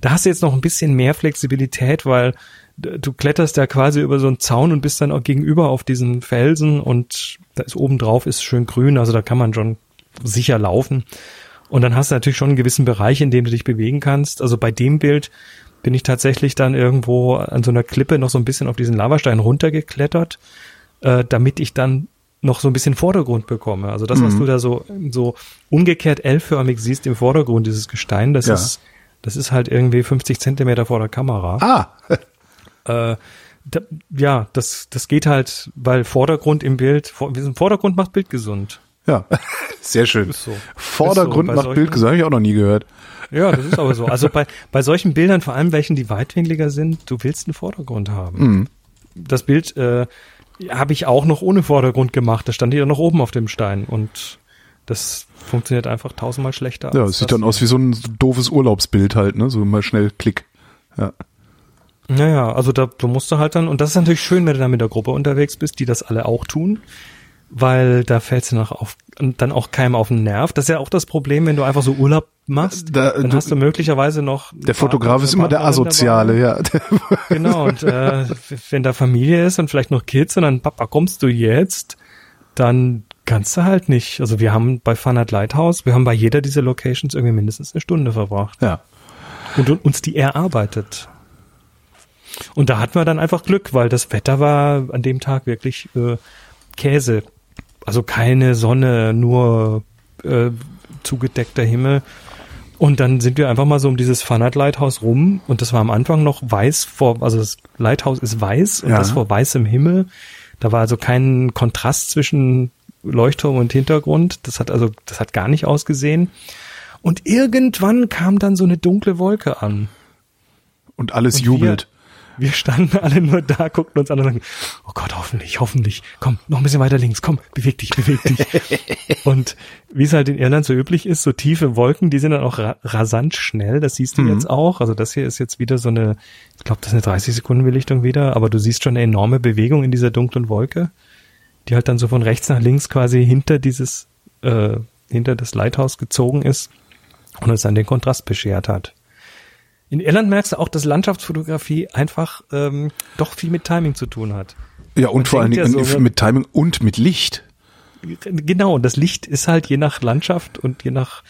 Da hast du jetzt noch ein bisschen mehr Flexibilität, weil du kletterst ja quasi über so einen Zaun und bist dann auch gegenüber auf diesen Felsen und da ist oben drauf ist schön grün, also da kann man schon sicher laufen. Und dann hast du natürlich schon einen gewissen Bereich, in dem du dich bewegen kannst. Also bei dem Bild bin ich tatsächlich dann irgendwo an so einer Klippe noch so ein bisschen auf diesen Lavastein runtergeklettert, äh, damit ich dann noch so ein bisschen Vordergrund bekomme. Also das, was Mhm. du da so, so umgekehrt L-förmig siehst im Vordergrund, dieses Gestein, das Ja. ist, das ist halt irgendwie 50 Zentimeter vor der Kamera. Ah, Äh, da, ja, das, das geht halt, weil Vordergrund im Bild, vor, Vordergrund macht Bild gesund. ja. Sehr schön. So. Vordergrund so, macht solchen- Bild, das habe ich auch noch nie gehört. Ja, das ist aber so. Also bei, bei solchen Bildern, vor allem welchen, die weitwinkliger sind, du willst einen Vordergrund haben. Mhm. Das Bild äh, habe ich auch noch ohne Vordergrund gemacht. Da stand die ja noch oben auf dem Stein und das funktioniert einfach tausendmal schlechter. Ja, es sieht dann aus wie so ein doofes Urlaubsbild halt, ne? So mal schnell Klick. Ja. Naja, also da du musst du halt dann, und das ist natürlich schön, wenn du da mit der Gruppe unterwegs bist, die das alle auch tun, weil da fällst du nach auf, und dann auch keinem auf den Nerv. Das ist ja auch das Problem, wenn du einfach so Urlaub machst, Da- dann du- hast du möglicherweise noch. Der Fotograf ist immer der Asoziale, ja. Genau, und äh, wenn da Familie ist und vielleicht noch Kids und dann, Papa, kommst du jetzt, dann kannst du halt nicht. Also wir haben bei Funat Lighthouse, wir haben bei jeder dieser Locations irgendwie mindestens eine Stunde verbracht ja. und un- uns die erarbeitet. Und da hatten wir dann einfach Glück, weil das Wetter war an dem Tag wirklich äh, Käse. Also keine Sonne, nur äh, zugedeckter Himmel. Und dann sind wir einfach mal so um dieses Fanat Lighthouse rum und das war am Anfang noch weiß vor, also das Lighthouse ist weiß und Ja. das vor weißem Himmel. Da war also kein Kontrast zwischen Leuchtturm und Hintergrund. Das hat also, das hat gar nicht ausgesehen. Und irgendwann kam dann so eine dunkle Wolke an. Und alles Und jubelt. Wir standen alle nur da, guckten uns an und sagten, oh Gott, hoffentlich, hoffentlich, komm, noch ein bisschen weiter links, komm, beweg dich, beweg dich. und wie es halt in Irland so üblich ist, so tiefe Wolken, die sind dann auch ra rasant schnell, das siehst du Mhm. jetzt auch. Also das hier ist jetzt wieder so eine, ich glaube, das ist eine 30 Sekunden Belichtung wieder, aber du siehst schon eine enorme Bewegung in dieser dunklen Wolke, die halt dann so von rechts nach links quasi hinter dieses, äh, hinter das Lighthouse gezogen ist und uns dann den Kontrast beschert hat. In Irland merkst du auch, dass Landschaftsfotografie einfach ähm, doch viel mit Timing zu tun hat. Ja, und Man vor allen Dingen ja so, mit Timing und mit Licht. Genau, und das Licht ist halt je nach Landschaft und je nach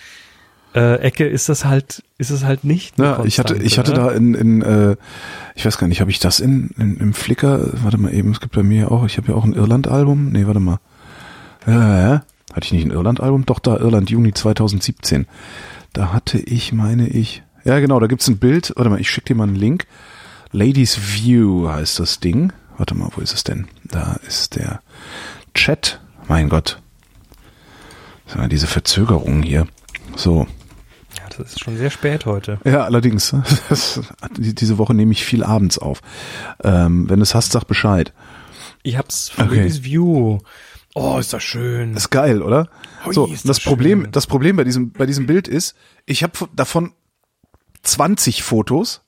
äh, Ecke ist das halt, ist es halt nicht. Ja, ich hatte, ich hatte Konstante, da in, in äh, ich weiß gar nicht, habe ich das in, in im Flickr, warte mal eben, es gibt bei mir auch, ich habe ja auch ein Irland-Album, nee, warte mal. Ja, ja, hatte ich nicht ein Irland-Album? Doch, da, Irland, Juni 2017. Da hatte ich, meine ich, ja genau, da gibt's ein Bild, warte mal, ich schicke dir mal einen Link. Ladies View heißt das Ding. Warte mal, wo ist es denn? Da ist der Chat. Mein Gott. Diese Verzögerung hier. So. Ja, das ist schon sehr spät heute. Ja, allerdings. Das, die- diese Woche nehme ich viel abends auf. Ähm, wenn du es hast, sag Bescheid. Ich hab's von Okay. Ladies View. Oh, ist das schön. Ist geil, oder? Hui, so, das das Problem, schön. das Problem bei diesem, bei diesem Bild ist, ich habe davon 20 Fotos,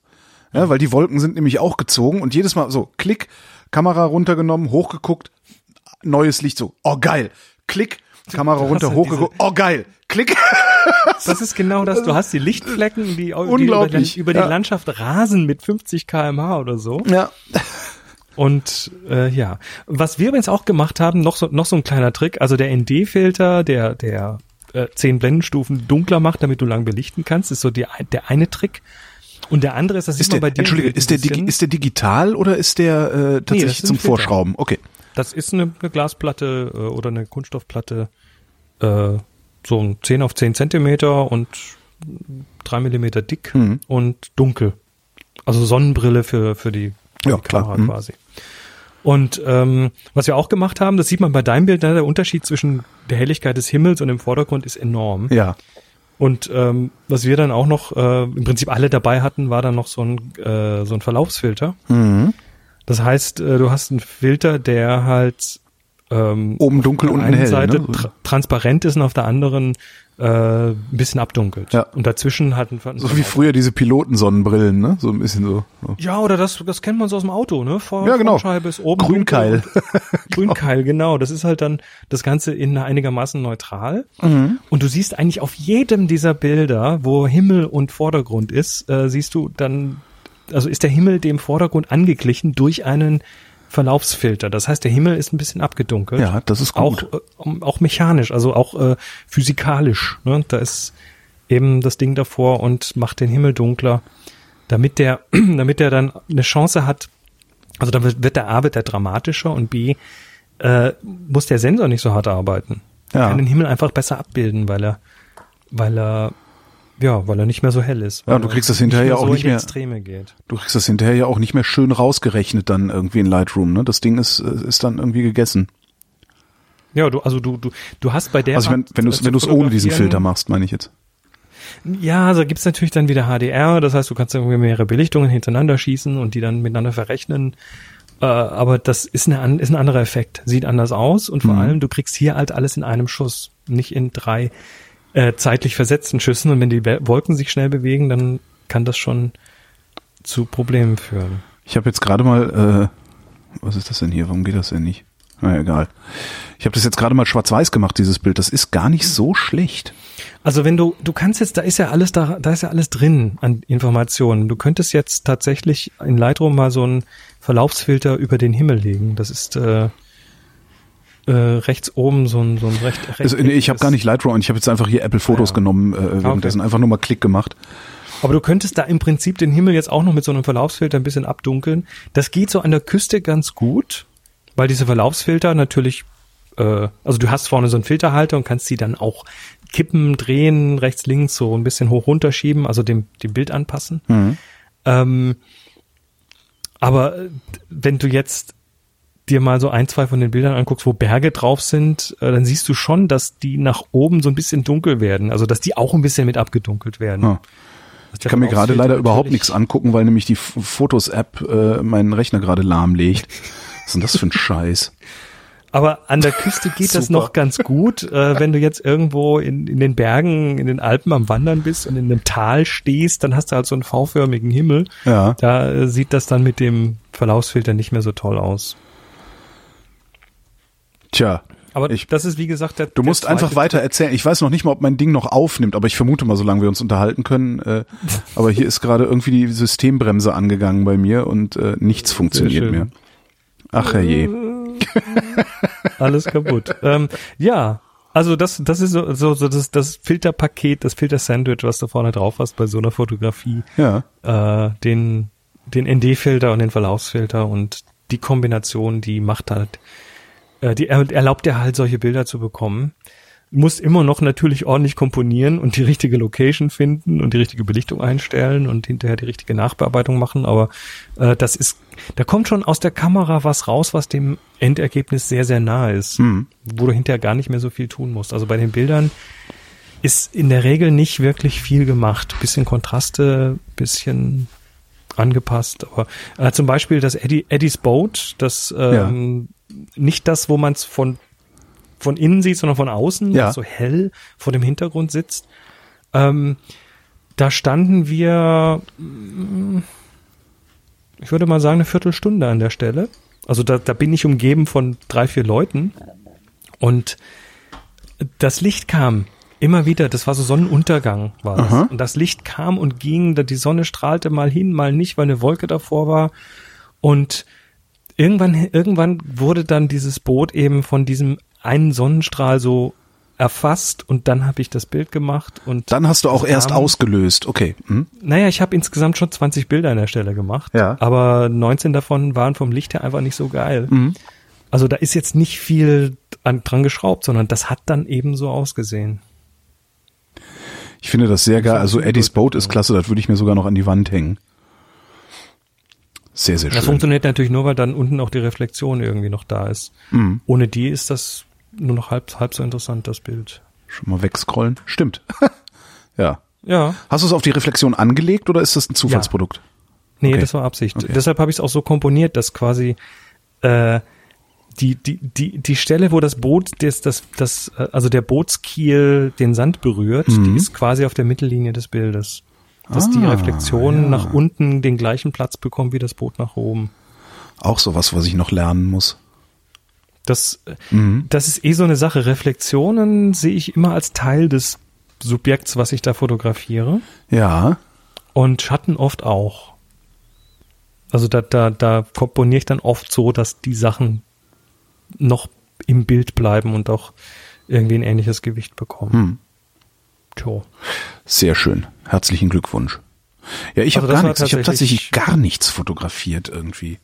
ja, weil die Wolken sind nämlich auch gezogen und jedes Mal so, Klick, Kamera runtergenommen, hochgeguckt, neues Licht so, oh geil, Klick, Kamera runter, hochgeguckt, oh geil, Klick. Das ist genau das. Du hast die Lichtflecken, die, die Unglaublich, über, die, ja. Landschaft rasen mit 50 kmh oder so. Ja. Und äh, ja, was wir übrigens auch gemacht haben, noch so, noch so ein kleiner Trick, also der ND-Filter, der, der äh, zehn Blendenstufen dunkler macht, damit du lang belichten kannst, ist so die, der eine Trick. Und der andere ist, das Ist der, bei dir. Entschuldige, ist der, digi- ist der digital oder ist der äh, tatsächlich ein zum. Vorschrauben? Okay. Das ist eine, eine Glasplatte äh, oder eine Kunststoffplatte, äh, so ein 10 auf 10 Zentimeter und drei Millimeter dick Mhm. und dunkel. Also Sonnenbrille für, für die, für Ja, die klar. Kamera Mhm. quasi. Und ähm, was wir auch gemacht haben, das sieht man bei deinem Bild, ne, der Unterschied zwischen der Helligkeit des Himmels und dem Vordergrund ist enorm. Ja. Und ähm, was wir dann auch noch äh, im Prinzip alle dabei hatten, war dann noch so ein, äh, so ein Verlaufsfilter. Mhm. Das heißt, äh, du hast einen Filter, der halt ähm, Oben dunkel, auf der unten einen hell, Seite ne? tra transparent ist und auf der anderen äh, ein bisschen abdunkelt. Ja. Und dazwischen ein, So wie früher diese Pilotensonnenbrillen, ne? So ein bisschen so. so. Ja, oder das, das kennt man so aus dem Auto, ne? Vor, Ja, genau. Frontscheibe ist oben Grünkeil. und- Grünkeil, genau. Das ist halt dann das Ganze in einigermaßen neutral. Und du siehst eigentlich auf jedem dieser Bilder, wo Himmel und Vordergrund ist, äh, siehst du dann, also ist der Himmel dem Vordergrund angeglichen durch einen Verlaufsfilter. Das heißt, der Himmel ist ein bisschen abgedunkelt. Ja, das ist Auch, gut. äh, um- auch mechanisch, also auch äh, physikalisch. Ne? Da ist eben das Ding davor und macht den Himmel dunkler, damit der, damit der dann eine Chance hat. Also dann wird der A wird der dramatischer und B äh, muss der Sensor nicht so hart arbeiten. Er Ja. kann den Himmel einfach besser abbilden, weil er, weil er, ja, weil er nicht mehr so hell ist. Ja, du kriegst das hinterher auch so nicht in die mehr- Extreme geht. Du kriegst das hinterher ja auch nicht mehr schön rausgerechnet dann irgendwie in Lightroom, ne? Das Ding ist, äh, ist dann irgendwie gegessen. Ja, du, also du, du, du hast bei der Also wenn, Art, wenn du äh, es wenn du's ohne diesen Filter machst, meine ich jetzt. Ja, also gibt's natürlich dann wieder HDR, das heißt, du kannst irgendwie mehrere Belichtungen hintereinander schießen und die dann miteinander verrechnen. Äh, aber das ist, eine, ist ein anderer Effekt. Sieht anders aus und vor Mhm. allem, du kriegst hier halt alles in einem Schuss, nicht in drei äh, zeitlich versetzten Schüssen. Und wenn die Wolken sich schnell bewegen, dann kann das schon zu Problemen führen. Ich habe jetzt gerade mal, äh, was ist das denn hier? Warum geht das denn nicht? Na egal. Ich habe das jetzt gerade mal schwarz-weiß gemacht, dieses Bild. Das ist gar nicht so schlecht. Also wenn du, du kannst jetzt, da ist ja alles da, da ist ja alles drin an Informationen. Du könntest jetzt tatsächlich in Lightroom mal so einen Verlaufsfilter über den Himmel legen. Das ist äh, äh, rechts oben so ein, so ein recht, recht Also, nee, ich habe gar nicht Lightroom, ich habe jetzt einfach hier Apple Fotos Ah, ja. genommen, äh, währenddessen einfach nur mal Klick gemacht. Aber du könntest da im Prinzip den Himmel jetzt auch noch mit so einem Verlaufsfilter ein bisschen abdunkeln. Das geht so an der Küste ganz gut, weil diese Verlaufsfilter natürlich, äh, also du hast vorne so einen Filterhalter und kannst die dann auch kippen, drehen, rechts, links, so ein bisschen hoch runterschieben, also dem, dem Bild anpassen. Mhm. Ähm, aber äh, wenn du jetzt dir mal so ein, zwei von den Bildern anguckst, wo Berge drauf sind, äh, dann siehst du schon, dass die nach oben so ein bisschen dunkel werden. Also dass die auch ein bisschen mit abgedunkelt werden. Ja. Ich kann mir gerade leider überhaupt nichts angucken, weil nämlich die Fotos-App äh, meinen Rechner gerade lahmlegt. Was ist denn das für ein Scheiß? Aber an der Küste geht das noch ganz gut, äh, wenn du jetzt irgendwo in, in den Bergen, in den Alpen am Wandern bist und in einem Tal stehst, dann hast du halt so einen V-förmigen Himmel. Ja. Da äh, sieht das dann mit dem Verlaufsfilter nicht mehr so toll aus. Tja, Aber Ich- das ist wie gesagt der du musst der einfach weiter erzählen. Ich weiß noch nicht mal, ob mein Ding noch aufnimmt, aber ich vermute mal, solange wir uns unterhalten können. Äh, aber hier ist gerade irgendwie die Systembremse angegangen bei mir und äh, nichts funktioniert mehr. Ach herrje. Alles kaputt. ähm, ja, also das, das ist so, so, so das, das Filterpaket, das Filter-Sandwich, was du vorne drauf hast bei so einer Fotografie. Ja. Äh, den, den ND-Filter und den Verlaufsfilter und die Kombination, die macht halt, äh, die er- erlaubt dir halt solche Bilder zu bekommen. Musst immer noch natürlich ordentlich komponieren und die richtige Location finden und die richtige Belichtung einstellen und hinterher die richtige Nachbearbeitung machen, aber äh, das ist, da kommt schon aus der Kamera was raus, was dem Endergebnis sehr, sehr nahe ist, Hm. wo du hinterher gar nicht mehr so viel tun musst. Also bei den Bildern ist in der Regel nicht wirklich viel gemacht. Bisschen Kontraste, bisschen angepasst, aber äh, zum Beispiel das Eddie, Eddie's Boat, das ähm, nicht das, wo man es von von innen sieht, sondern von außen, Ja. so hell vor dem Hintergrund sitzt. Ähm, da standen wir, mm, ich würde mal sagen, eine Viertelstunde an der Stelle. Also da, da bin ich umgeben von drei, vier Leuten und das Licht kam immer wieder, das war so Sonnenuntergang war das. Aha. Und das Licht kam und ging, da die Sonne strahlte mal hin, mal nicht, weil eine Wolke davor war. Und irgendwann, irgendwann wurde dann dieses Boot eben von diesem einen Sonnenstrahl so erfasst und dann habe ich das Bild gemacht und Dann hast du auch erst ausgelöst. Okay. Hm? Naja, ich habe insgesamt schon 20 Bilder an der Stelle gemacht, Ja. aber 19 davon waren vom Licht her einfach nicht so geil. Mhm. Also da ist jetzt nicht viel an, dran geschraubt, sondern das hat dann eben so ausgesehen. Ich finde das sehr geil. Also Eddies. Boat ist klasse. Das würde ich mir sogar noch an die Wand hängen. Sehr, sehr Das schön. funktioniert natürlich nur, weil dann unten auch die Reflexion irgendwie noch da ist. Mhm. Ohne die ist das nur noch halb, halb so interessant, das Bild. Schon mal wegscrollen. Stimmt. Ja. Ja. Hast du es auf die Reflexion angelegt oder ist das ein Zufallsprodukt? Nee, Okay. das war Absicht. Okay. Deshalb habe ich es auch so komponiert, dass quasi äh, die, die, die, die Stelle, wo das Boot, das, das, das, äh, also der Bootskiel den Sand berührt, die ist quasi auf der Mittellinie des Bildes. Dass die. Ah, Reflexion ja. nach unten den gleichen Platz bekommt wie das Boot nach oben. Auch sowas, was ich noch lernen muss. Das, Mhm. das ist eh so eine Sache. Reflexionen sehe ich immer als Teil des Subjekts, was ich da fotografiere. Ja. Und Schatten oft auch. Also da, da, da komponiere ich dann oft so, dass die Sachen noch im Bild bleiben und auch irgendwie ein ähnliches Gewicht bekommen. Hm. Tja. Sehr schön. Herzlichen Glückwunsch. Ja, ich Also habe gar nichts. Ich habe tatsächlich- gar nichts fotografiert irgendwie.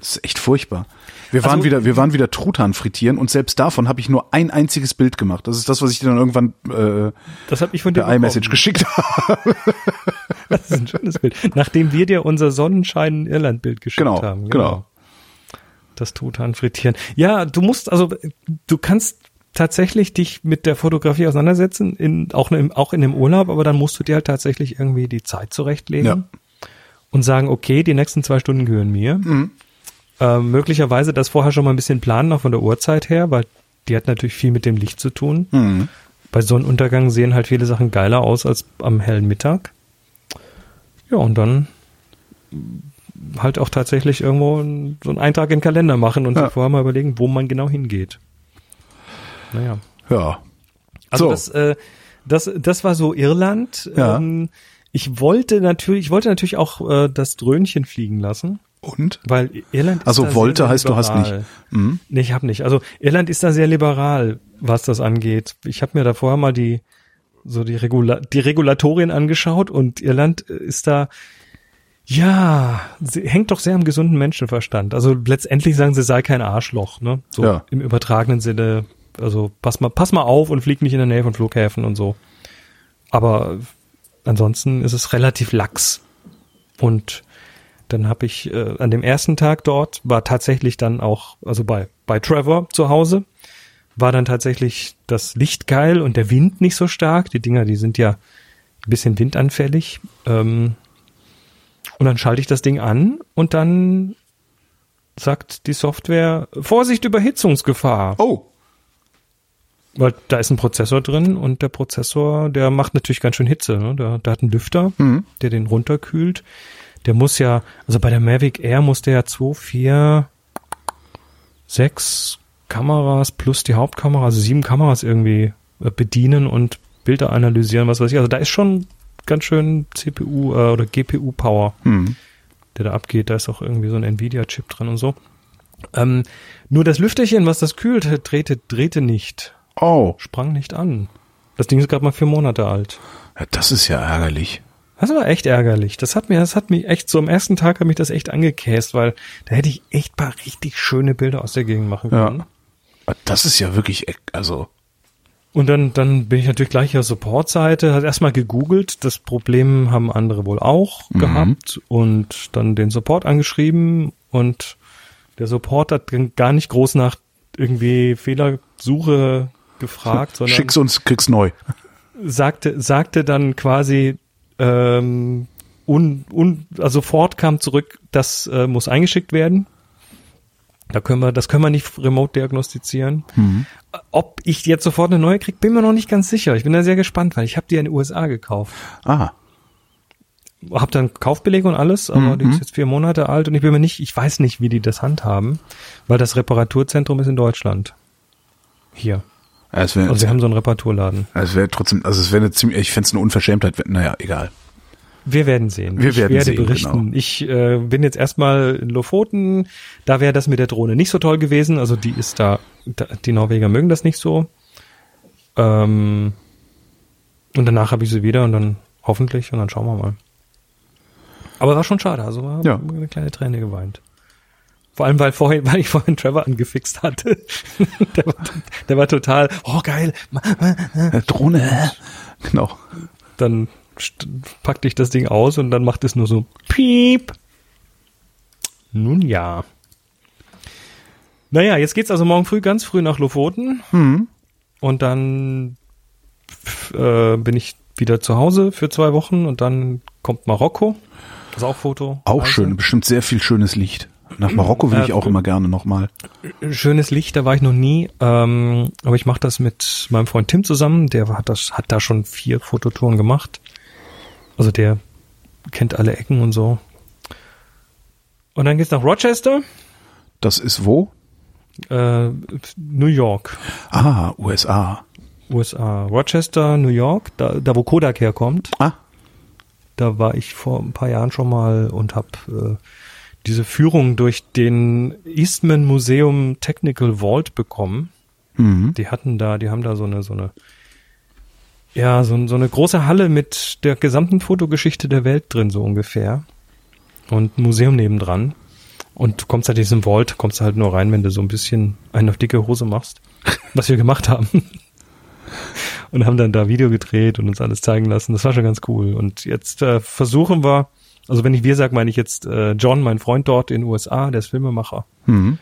Das ist echt furchtbar. Wir waren Also- wieder, wir waren wieder Truthahn frittieren und selbst davon habe ich nur ein einziges Bild gemacht. Das ist das, was ich dir dann irgendwann äh, Das habe ich von dir per iMessage geschickt habe. Das ist ein schönes Bild. Nachdem wir dir unser Sonnenschein Irland Bild geschickt Genau, haben. genau. Das Truthahn frittieren. Ja, du musst also du kannst tatsächlich dich mit der Fotografie auseinandersetzen, in, auch, im, auch in dem Urlaub, aber dann musst du dir halt tatsächlich irgendwie die Zeit zurechtlegen. Ja. und sagen, okay, die nächsten zwei Stunden gehören mir. Ähm, möglicherweise das vorher schon mal ein bisschen planen, auch von der Uhrzeit her, weil die hat natürlich viel mit dem Licht zu tun. Mhm. Bei Sonnenuntergang sehen halt viele Sachen geiler aus als am hellen Mittag. Ja, und dann halt auch tatsächlich irgendwo so einen Eintrag in den Kalender machen und Ja. sich vorher mal überlegen, wo man genau hingeht. Naja. Ja. Also So. das, äh, das, das war so Irland. Ja. Ähm, ich wollte natürlich, ich wollte natürlich auch äh, das Dröhnchen fliegen lassen, Und? weil Irland ist Also wollte sehr, heißt, du hast liberal. nicht. Mhm. Nee, ich habe nicht. Also Irland ist da sehr liberal, was das angeht. Ich habe mir da vorher mal die so die, Regula die Regulatorien angeschaut und Irland äh, ist da ja, sie hängt doch sehr am gesunden Menschenverstand. Also letztendlich sagen sie, sei kein Arschloch, ne? So Ja. im übertragenen Sinne. Also pass mal, pass mal auf und flieg nicht in der Nähe von Flughäfen und so. Aber ansonsten ist es relativ lax. Und dann habe ich äh, an dem ersten Tag dort war tatsächlich dann auch, also bei bei Trevor zu Hause war dann tatsächlich das Licht geil und der Wind nicht so stark. Die Dinger, die sind ja ein bisschen windanfällig. Ähm, und dann schalte ich das Ding an und dann sagt die Software Vorsicht Überhitzungsgefahr. Oh. Weil da ist ein Prozessor drin und der Prozessor, der macht natürlich ganz schön Hitze. Ne? Der, der hat einen Lüfter, Mhm. der den runterkühlt. Der muss ja, also bei der Mavic Air muss der ja 2, 4, 6 Kameras plus die Hauptkamera, also sieben Kameras irgendwie äh, bedienen und Bilder analysieren, was weiß ich. Also da ist schon ganz schön CPU äh, oder GPU Power Mhm. der da abgeht. Da ist auch irgendwie so ein Nvidia-Chip drin und so. Ähm, nur das Lüfterchen, was das kühlt, drehte, drehte nicht, Oh. sprang nicht an. Das Ding ist gerade mal vier Monate alt. Ja, das ist ja ärgerlich. Das war echt ärgerlich. Das hat mir, das hat mich echt, so am ersten Tag hat mich das echt angekäst, weil da hätte ich echt paar richtig schöne Bilder aus der Gegend machen Ja. können. Das ist ja wirklich, e- also, Und dann, dann bin ich natürlich gleich auf Support-Seite, hat erstmal gegoogelt. Das Problem haben andere wohl auch Mhm. gehabt und dann den Support angeschrieben und der Support hat gar nicht groß nach irgendwie Fehlersuche gefragt, sondern schick's uns, krieg's neu. sagte, sagte dann quasi, ähm, un, un, also sofort kam zurück, das äh, muss eingeschickt werden. Da können wir, das können wir nicht remote diagnostizieren. Ob ich jetzt sofort eine neue krieg, bin mir noch nicht ganz sicher. Ich bin da sehr gespannt, weil ich habe die in den USA gekauft. Ah. Hab dann Kaufbeleg und alles, aber die ist jetzt vier Monate alt und ich bin mir nicht, ich weiß nicht, wie die das handhaben, weil das Reparaturzentrum ist in Deutschland. Hier. Ja, Also wir haben so einen Reparaturladen. es wäre trotzdem, also es wäre eine ziemlich, ich fände es eine Unverschämtheit, naja, egal. Wir werden sehen. Wir ich werden werde sehen, berichten. genau. Ich äh, bin jetzt erstmal in Lofoten. Da wäre das mit der Drohne nicht so toll gewesen. Also die ist da, da die Norweger mögen das nicht so. Ähm, und danach habe ich sie wieder und dann hoffentlich und dann schauen wir mal. Aber war schon schade. Also war Ja. eine kleine Träne geweint. Vor allem, weil vorhin, weil ich vorhin Trevor angefixt hatte. der, war, der war total, oh geil, Drohne? Genau. dann packte ich das Ding aus und dann macht es nur so piep. Nun ja. Naja, jetzt geht's also morgen früh ganz früh nach Lofoten Hm. und dann äh, bin ich wieder zu Hause für zwei Wochen und dann kommt Marokko. Das ist auch Foto. Auch schön, bestimmt sehr viel schönes Licht. Nach Marokko will Äh, ich auch immer gerne nochmal. Schönes Licht, da war ich noch nie. Ähm, aber ich mache das mit meinem Freund Tim zusammen. Der hat das, hat da schon vier Fototouren gemacht. Also der kennt alle Ecken und so. Und dann geht's nach Rochester, Das ist wo? äh, New York, Ah, USA. USA. Rochester, New York, da, da wo Kodak herkommt. Ah, Da war ich vor ein paar Jahren schon mal und habe äh, diese Führung durch den Eastman Museum Technical Vault bekommen. mhm. Die hatten da, die haben da so eine, so eine, ja, so, so eine große Halle mit der gesamten Fotogeschichte der Welt drin, so ungefähr. Und ein Museum nebendran. Und du kommst halt in diesen Vault, kommst halt nur rein, wenn du so ein bisschen einen auf dicke Hose machst. Was wir gemacht haben. Und haben dann da Video gedreht und uns alles zeigen lassen. Das war schon ganz cool. Und jetzt äh, versuchen wir, also wenn ich wir sage, meine ich jetzt äh, John, mein Freund dort in den USA, der ist Filmemacher. Mhm.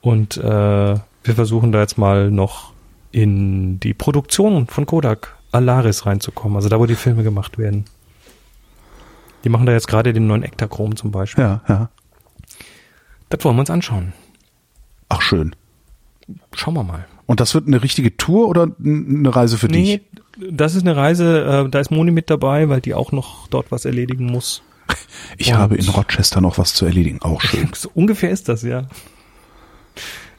Und äh, wir versuchen da jetzt mal noch in die Produktion von Kodak Alaris reinzukommen, also da, wo die Filme gemacht werden. Die machen da jetzt gerade den neuen Ektachrom zum Beispiel. Ja, ja. Das wollen wir uns anschauen. Ach, schön. Schauen wir mal. Und das wird eine richtige Tour oder eine Reise für dich? das ist eine Reise, äh, da ist Moni mit dabei, weil die auch noch dort was erledigen muss. Ich Und- habe in Rochester noch was zu erledigen. Auch schön. So ungefähr ist das, ja.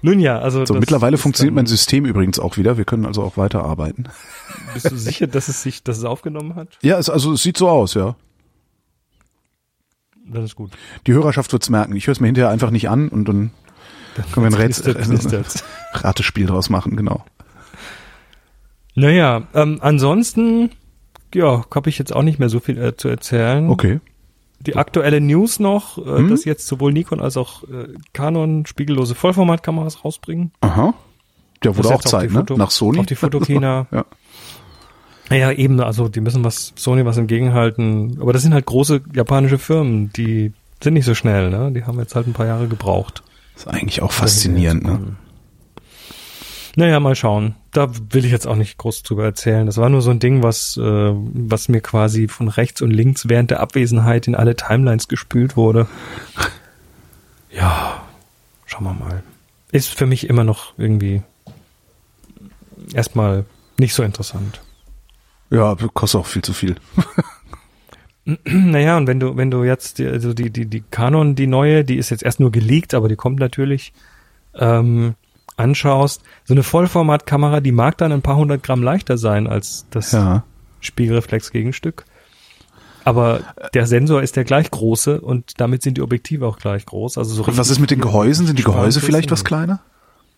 Nun ja, also. So, das mittlerweile funktioniert mein System übrigens auch wieder. Wir können also auch weiterarbeiten. Bist du sicher, dass es sich, dass es aufgenommen hat? Ja, es, also es sieht so aus, ja. Dann ist gut. Die Hörerschaft wird's merken. Ich höre es mir hinterher einfach nicht an und dann können wir ein Rätsel, Knistert, knistert's. Ratespiel draus machen, genau. Naja, ähm, ansonsten, ja, habe ich jetzt auch nicht mehr so viel äh, zu erzählen. Okay. Die aktuelle News noch, äh, Hm? dass jetzt sowohl Nikon als auch äh, Canon spiegellose Vollformatkameras rausbringen. Aha. Das wurde auch Zeit, ne? Foto- Nach Sony. Auf die Fotokina. Ja. Naja, eben, also die müssen was, Sony was entgegenhalten. Aber das sind halt große japanische Firmen, die sind nicht so schnell, ne? Die haben jetzt halt ein paar Jahre gebraucht. Ist eigentlich auch faszinierend, ne? Naja, mal schauen. Da will ich jetzt auch nicht groß drüber erzählen. Das war nur so ein Ding, was, äh, was mir quasi von rechts und links während der Abwesenheit in alle Timelines gespült wurde. Ja, schauen wir mal. Ist für mich immer noch irgendwie erstmal nicht so interessant. Ja, kostet auch viel zu viel. Naja, und wenn du, wenn du jetzt, die, also die, die, die Canon, die neue, die ist jetzt erst nur geleakt, aber die kommt natürlich, ähm, anschaust, so eine Vollformatkamera, die mag dann ein paar hundert Gramm leichter sein als das Ja. Spiegelreflex-Gegenstück. Aber der Sensor ist der gleich große und damit sind die Objektive auch gleich groß. Also so Und was ist mit den Gehäusen? Sind die Gehäuse vielleicht was kleiner?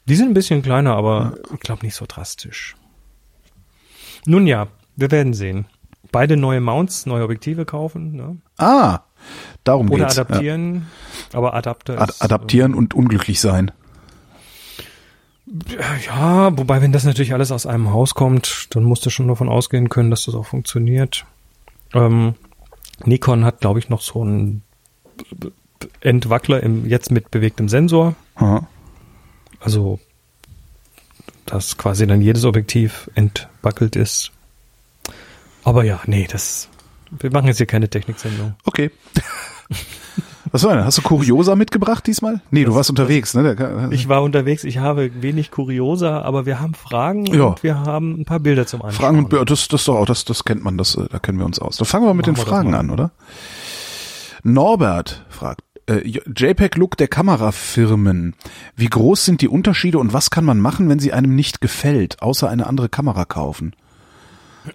Die sind ein bisschen kleiner, aber ich glaube nicht so drastisch. Nun ja, wir werden sehen. Beide neue Mounts, neue Objektive kaufen, ne? Ah, darum Oder geht's. adaptieren. Aber Adapter Ja. Ad ist, adaptieren und unglücklich sein. Ja, wobei, wenn das natürlich alles aus einem Haus kommt, dann musst du schon davon ausgehen können, dass das auch funktioniert. Ähm, Nikon hat, glaube ich, noch so einen Entwackler im, jetzt mit bewegtem Sensor. Aha. Also, dass quasi dann jedes Objektiv entwackelt ist. Aber ja, nee, das, wir machen jetzt hier keine Techniksendung. Okay. Was war denn? Hast du Kuriosa mitgebracht diesmal? Nee, du warst unterwegs, ne? Ich war unterwegs, ich habe wenig Kuriosa, aber wir haben Fragen Ja. und wir haben ein paar Bilder zum Anschauen. Fragen und Be- das, das doch auch, das, das kennt man, das, äh, da kennen wir uns aus. Dann fangen wir mit Machen den wir Fragen an, oder? Norbert fragt, äh, JPEG-Look der Kamerafirmen. Wie groß sind die Unterschiede und was kann man machen, wenn sie einem nicht gefällt, außer eine andere Kamera kaufen?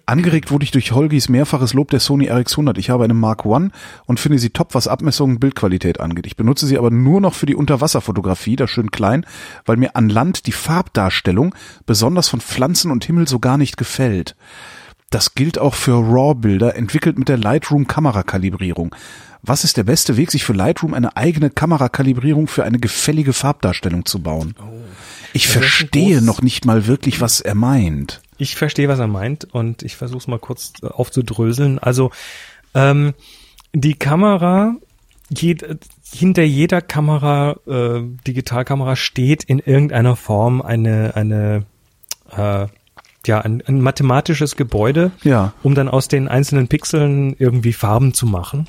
Angeregt wurde ich durch Holgis mehrfaches Lob der Sony RX100. Ich habe eine Mark I und finde sie top, was Abmessungen und Bildqualität angeht. Ich benutze sie aber nur noch für die Unterwasserfotografie, da schön klein, weil mir an Land die Farbdarstellung, besonders von Pflanzen und Himmel, so gar nicht gefällt. Das gilt auch für RAW-Bilder, entwickelt mit der Lightroom-Kamerakalibrierung. Was ist der beste Weg, sich für Lightroom eine eigene Kamerakalibrierung für eine gefällige Farbdarstellung zu bauen? Ich ist ein verstehe noch nicht mal wirklich, was er meint. Ich verstehe, was er meint und ich versuche es mal kurz äh, aufzudröseln. Also ähm, die Kamera, jed, hinter jeder Kamera, äh, Digitalkamera steht in irgendeiner Form eine eine äh, ja, ein, ein mathematisches Gebäude, Ja. um dann aus den einzelnen Pixeln irgendwie Farben zu machen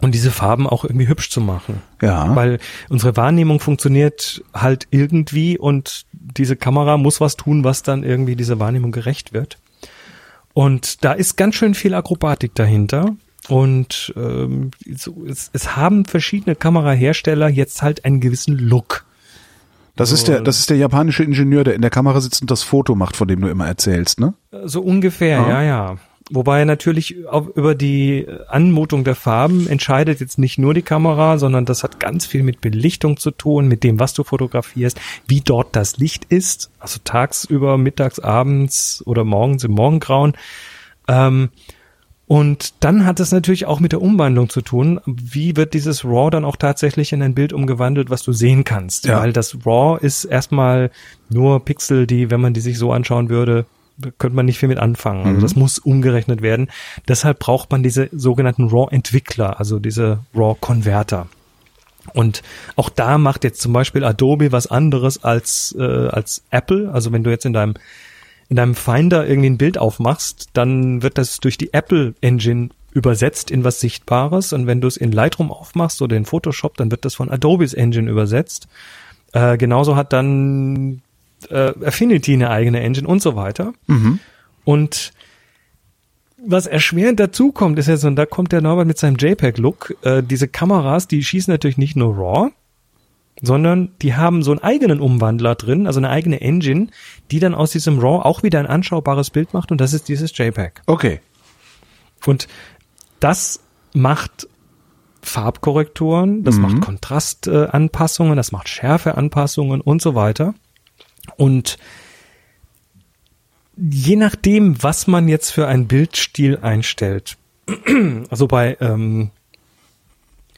und diese Farben auch irgendwie hübsch zu machen. Ja. Weil unsere Wahrnehmung funktioniert halt irgendwie und diese Kamera muss was tun, was dann irgendwie dieser Wahrnehmung gerecht wird. Und da ist ganz schön viel Akrobatik dahinter. Und ähm, so, es, es haben verschiedene Kamerahersteller jetzt halt einen gewissen Look. Das ist der, das ist der japanische Ingenieur, der in der Kamera sitzt und das Foto macht, von dem du immer erzählst, ne? So ungefähr, Ja. ja, ja. Wobei natürlich auch über die Anmutung der Farben entscheidet jetzt nicht nur die Kamera, sondern das hat ganz viel mit Belichtung zu tun, mit dem, was du fotografierst, wie dort das Licht ist, also tagsüber, mittags, abends oder morgens im Morgengrauen. Ähm, und dann hat es natürlich auch mit der Umwandlung zu tun. Wie wird dieses RAW dann auch tatsächlich in ein Bild umgewandelt, was du sehen kannst? Ja. Weil das RAW ist erstmal nur Pixel, die, wenn man die sich so anschauen würde, könnte man nicht viel mit anfangen. Also das muss umgerechnet werden. Deshalb braucht man diese sogenannten RAW-Entwickler, also diese RAW-Converter. Und auch da macht jetzt zum Beispiel Adobe was anderes als, äh, als Apple. Also wenn du jetzt in deinem in deinem Finder irgendwie ein Bild aufmachst, dann wird das durch die Apple Engine übersetzt in was Sichtbares und wenn du es in Lightroom aufmachst oder in Photoshop, dann wird das von Adobes Engine übersetzt. Äh, genauso hat dann äh, Affinity eine eigene Engine und so weiter. Und was erschwerend dazu kommt, ist jetzt, und da kommt der Norbert mit seinem JPEG-Look, äh, diese Kameras, die schießen natürlich nicht nur RAW, sondern die haben so einen eigenen Umwandler drin, also eine eigene Engine, die dann aus diesem RAW auch wieder ein anschaubares Bild macht und das ist dieses JPEG. Okay. Und das macht Farbkorrekturen, das macht Kontrastanpassungen, das macht Schärfeanpassungen und so weiter. Und je nachdem, was man jetzt für einen Bildstil einstellt, also bei, ähm,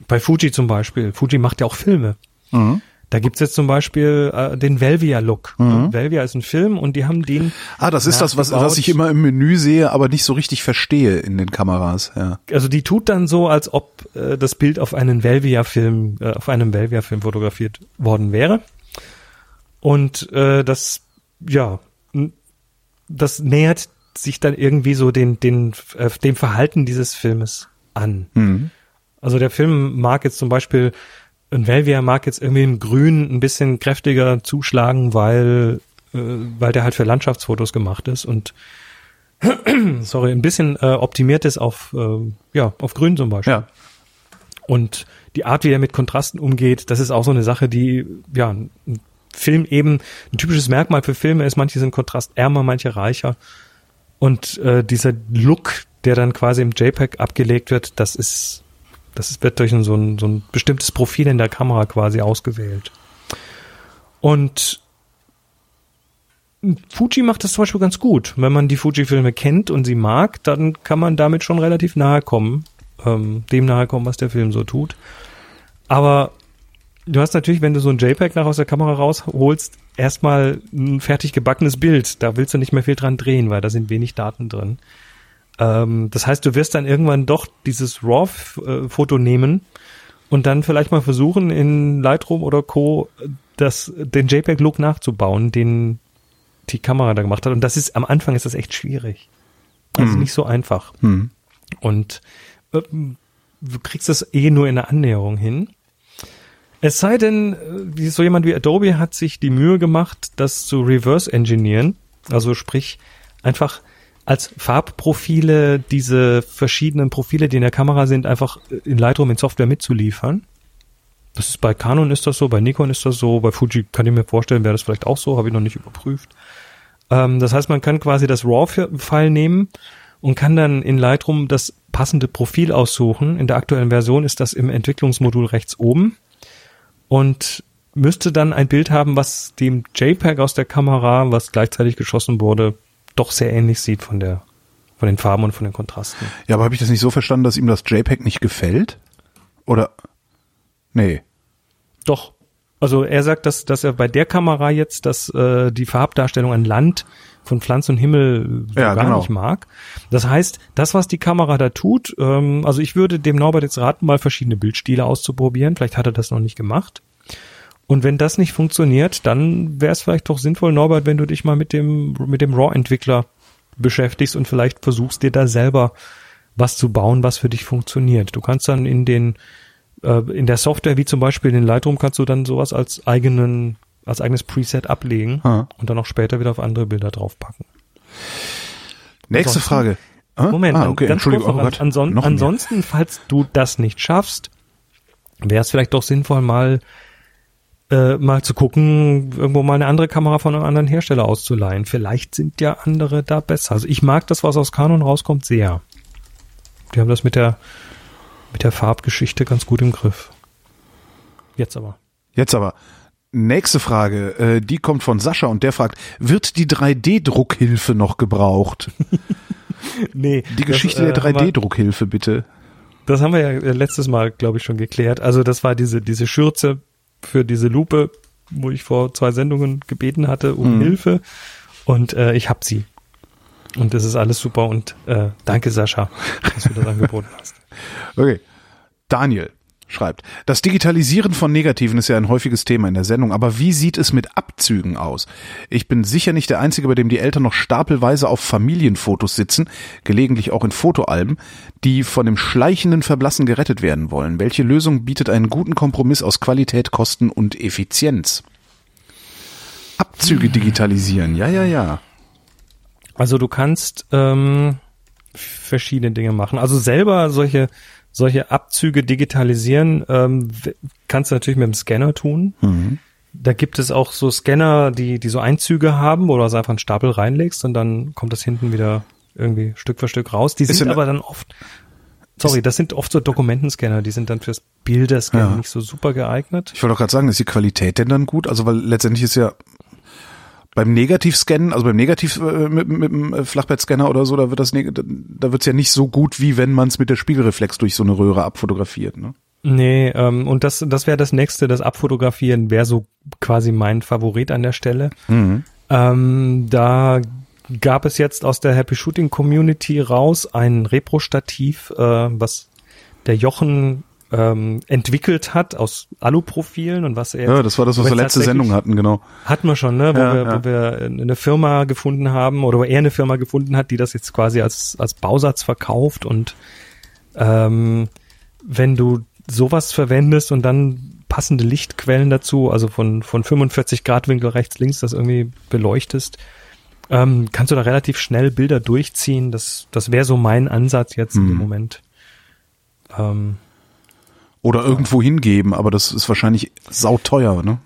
bei Fuji zum Beispiel, Fuji macht ja auch Filme. Mhm. Da gibt's jetzt zum Beispiel äh, den Velvia-Look. Velvia ist ein Film und die haben den Ah, das ist das, was, was ich immer im Menü sehe, aber nicht so richtig verstehe in den Kameras, ja. also die tut dann so, als ob äh, das Bild auf einen Velvia-Film, äh, auf einem Velvia-Film fotografiert worden wäre. Und äh, das, ja, das nähert sich dann irgendwie so den, den, äh, dem Verhalten dieses Filmes an. Mhm. Also der Film mag jetzt zum Beispiel, ein Velvia mag jetzt irgendwie in Grün ein bisschen kräftiger zuschlagen, weil, äh, weil der halt für Landschaftsfotos gemacht ist und sorry, ein bisschen äh, optimiert ist auf, äh, ja, auf Grün zum Beispiel. Ja. Und die Art, wie er mit Kontrasten umgeht, das ist auch so eine Sache, die, ja, ein Film eben, ein typisches Merkmal für Filme ist, manche sind kontrastärmer, manche reicher. Und äh, dieser Look, der dann quasi im JPEG abgelegt wird, das ist, das wird durch so, ein, so ein bestimmtes Profil in der Kamera quasi ausgewählt. Und Fuji macht das zum Beispiel ganz gut. Wenn man die Fuji-Filme kennt und sie mag, dann kann man damit schon relativ nahe kommen, ähm, dem nahe kommen, was der Film so tut. Aber du hast natürlich, wenn du so ein JPEG nach aus der Kamera rausholst, erstmal ein fertig gebackenes Bild. Da willst du nicht mehr viel dran drehen, weil da sind wenig Daten drin. Ähm, das heißt, du wirst dann irgendwann doch dieses RAW-Foto nehmen und dann vielleicht mal versuchen, in Lightroom oder Co. Das, den JPEG-Look nachzubauen, den die Kamera da gemacht hat. Und das ist, am Anfang ist das echt schwierig. Also nicht so einfach. Mhm. Und ähm, du kriegst das eh nur in der Annäherung hin. Es sei denn, äh, so jemand wie Adobe hat sich die Mühe gemacht, das zu reverse engineeren. Also sprich, einfach als Farbprofile diese verschiedenen Profile, die in der Kamera sind, einfach in Lightroom in Software mitzuliefern. Das ist bei Canon ist das so, bei Nikon ist das so, bei Fuji kann ich mir vorstellen, wäre das vielleicht auch so, habe ich noch nicht überprüft. Ähm, das heißt, man kann quasi das RAW-File nehmen und kann dann in Lightroom das passende Profil aussuchen. In der aktuellen Version ist das im Entwicklungsmodul rechts oben und müsste dann ein Bild haben, was dem JPEG aus der Kamera, was gleichzeitig geschossen wurde, doch sehr ähnlich sieht von der von den Farben und von den Kontrasten. Ja, aber habe ich das nicht so verstanden, dass ihm das JPEG nicht gefällt? Oder? Nee. Doch. Also er sagt, dass, dass er bei der Kamera jetzt, dass äh, die Farbdarstellung an Land von Pflanze und Himmel so Ja, gar genau. nicht mag. Das heißt, das, was die Kamera da tut, ähm, also ich würde dem Norbert jetzt raten, mal verschiedene Bildstile auszuprobieren. Vielleicht hat er das noch nicht gemacht. Und wenn das nicht funktioniert, dann wäre es vielleicht doch sinnvoll, Norbert, wenn du dich mal mit dem, mit dem RAW-Entwickler beschäftigst und vielleicht versuchst dir da selber was zu bauen, was für dich funktioniert. Du kannst dann in den, äh, in der Software, wie zum Beispiel in Lightroom, kannst du dann sowas als eigenen, als eigenes Preset ablegen Ha. und dann auch später wieder auf andere Bilder draufpacken. Nächste Ansonsten- Frage. Hä? Moment, ah, okay, ganz Entschuldigung. kurz noch, oh Gott. anson Noch ansonsten, falls du das nicht schaffst, wäre es vielleicht doch sinnvoll, mal äh, mal zu gucken, irgendwo mal eine andere Kamera von einem anderen Hersteller auszuleihen. Vielleicht sind ja andere da besser. Also ich mag das, was aus Canon rauskommt, sehr. Die haben das mit der mit der Farbgeschichte ganz gut im Griff. Jetzt aber. Jetzt aber. Nächste Frage, äh, die kommt von Sascha und der fragt, wird die 3D-Druckhilfe noch gebraucht? Nee, Die Geschichte der 3D-Druckhilfe, bitte. Das haben wir ja äh, letztes Mal, glaube ich, schon geklärt. Also das war diese, diese Schürze für diese Lupe, wo ich vor zwei Sendungen gebeten hatte um Mhm. Hilfe. Und äh, ich hab sie. Und das ist alles super und äh, danke Sascha, dass du das angeboten hast. Okay. Daniel schreibt, das Digitalisieren von Negativen ist ja ein häufiges Thema in der Sendung, aber wie sieht es mit Abzügen aus? Ich bin sicher nicht der Einzige, bei dem die Eltern noch stapelweise auf Familienfotos sitzen, gelegentlich auch in Fotoalben, die von dem schleichenden Verblassen gerettet werden wollen. Welche Lösung bietet einen guten Kompromiss aus Qualität, Kosten und Effizienz? Abzüge digitalisieren, ja, ja, ja. Also du kannst ähm, verschiedene Dinge machen. Also selber solche solche Abzüge digitalisieren ähm, kannst du natürlich mit dem Scanner tun. Mhm. Da gibt es auch so Scanner, die die so Einzüge haben, wo du also einfach einen Stapel reinlegst und dann kommt das hinten wieder irgendwie Stück für Stück raus. Die Ist sind aber dann oft Sorry, das sind oft so Dokumentenscanner, die sind dann fürs Bilderscannen Ja. nicht so super geeignet. Ich wollte auch gerade sagen, ist die Qualität denn dann gut? Also weil letztendlich ist ja beim Negativscannen, also beim Negativ äh, mit, mit dem äh, Flachbettscanner oder so, da wird das da wird's ja nicht so gut, wie wenn man es mit der Spiegelreflex durch so eine Röhre abfotografiert. Ne? Nee, ähm, und das, das wäre das nächste, das Abfotografieren wäre so quasi mein Favorit an der Stelle. Mhm. Ähm, da gab es jetzt aus der Happy Shooting Community raus ein Repro-Stativ, äh, was der Jochen ähm, entwickelt hat aus Aluprofilen und was er jetzt Ja, das war das, was wir letzte Sendung hatten, genau. Hatten wir schon, ne? Wo, Ja, wir, ja. wo wir eine Firma gefunden haben oder wo er eine Firma gefunden hat, die das jetzt quasi als, als Bausatz verkauft und ähm, wenn du sowas verwendest und dann passende Lichtquellen dazu, also von, von 45 Grad Winkel rechts, links, das irgendwie beleuchtest, ähm, kannst du da relativ schnell Bilder durchziehen. Das, das wäre so mein Ansatz jetzt Mhm. im Moment. Ähm, Oder irgendwo hingeben, aber das ist wahrscheinlich sauteuer, ne?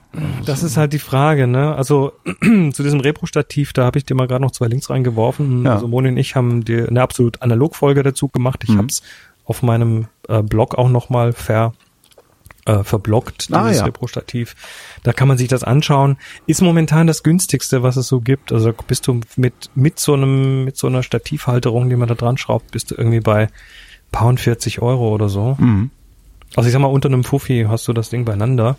Das ist halt die Frage, ne? Also zu diesem Repro-Stativ, da habe ich dir mal gerade noch zwei Links reingeworfen. Ja. Also Moni und ich haben dir eine absolut Analogfolge dazu gemacht. Ich Mhm. hab's auf meinem äh, Blog auch nochmal ver, äh, verblockt, dieses Ah, ja. Repro-Stativ. Da kann man sich das anschauen. Ist momentan das günstigste, was es so gibt. Also bist du mit, mit so einem, mit so einer Stativhalterung, die man da dran schraubt, bist du irgendwie bei paar und 40 Euro oder so. Mhm. Also ich sag mal, unter einem Fuffi hast du das Ding beieinander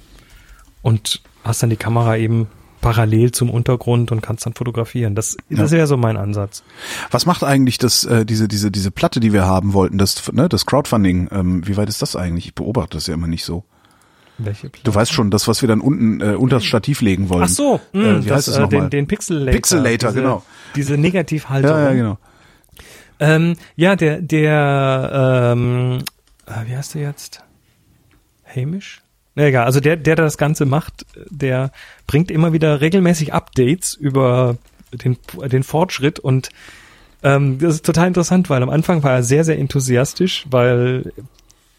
und hast dann die Kamera eben parallel zum Untergrund und kannst dann fotografieren. Das, das wäre so mein Ansatz. Was macht eigentlich das, äh, diese, diese, diese Platte, die wir haben wollten, das, ne, das Crowdfunding, ähm, wie weit ist das eigentlich? Ich beobachte das ja immer nicht so. Welche Du weißt schon, das, was wir dann unten äh, unter das Stativ legen wollen. Ach so, äh, mh, wie das, heißt es äh, nochmal? den, den Pixelator. Pixelator, diese, genau. Diese Negativhalterung. Ja, ja, genau. Ähm, ja, der, der, ähm, äh, wie heißt der jetzt? Hamish? Na egal, also der, der das Ganze macht, der bringt immer wieder regelmäßig Updates über den, den Fortschritt und ähm, das ist total interessant, weil am Anfang war er sehr, sehr enthusiastisch, weil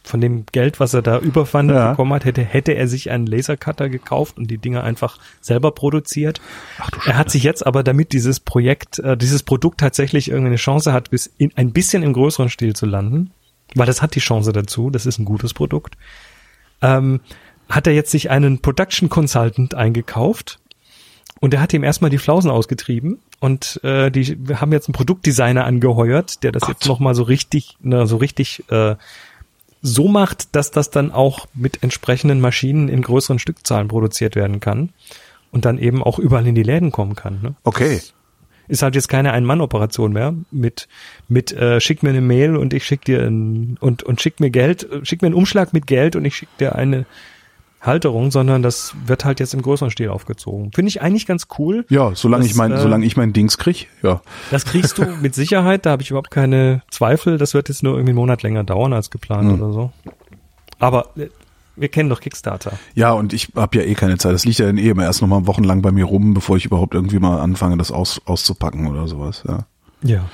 von dem Geld, was er da überfandet Ja. bekommen hat, hätte, hätte er sich einen Lasercutter gekauft und die Dinger einfach selber produziert. Ach du Er hat sich jetzt aber, damit dieses Projekt, äh, dieses Produkt tatsächlich irgendeine Chance hat, bis in ein bisschen im größeren Stil zu landen, weil das hat die Chance dazu, das ist ein gutes Produkt, ähm, hat er jetzt sich einen Production Consultant eingekauft und der hat ihm erstmal die Flausen ausgetrieben und äh, die wir haben jetzt einen Produktdesigner angeheuert, der das jetzt nochmal so richtig, ne, so richtig äh, so macht, dass das dann auch mit entsprechenden Maschinen in größeren Stückzahlen produziert werden kann und dann eben auch überall in die Läden kommen kann. Ne? Okay. Ist halt jetzt keine Ein-Mann-Operation mehr mit mit äh, schick mir eine Mail und ich schick dir ein, und und schick mir Geld, schick mir einen Umschlag mit Geld und ich schick dir eine Halterung, sondern das wird halt jetzt im größeren Stil aufgezogen. Finde ich eigentlich ganz cool. Ja, solange Das, ich mein, äh, solange ich mein Dings krieg, ja. Das kriegst du mit Sicherheit, da habe ich überhaupt keine Zweifel. Das wird jetzt nur irgendwie einen Monat länger dauern als geplant Hm. oder so. Aber äh, wir kennen doch Kickstarter. Ja, und ich habe ja eh keine Zeit. Das liegt ja dann eh immer erst noch mal wochenlang bei mir rum, bevor ich überhaupt irgendwie mal anfange, das aus, auszupacken oder sowas. Ja. Ja.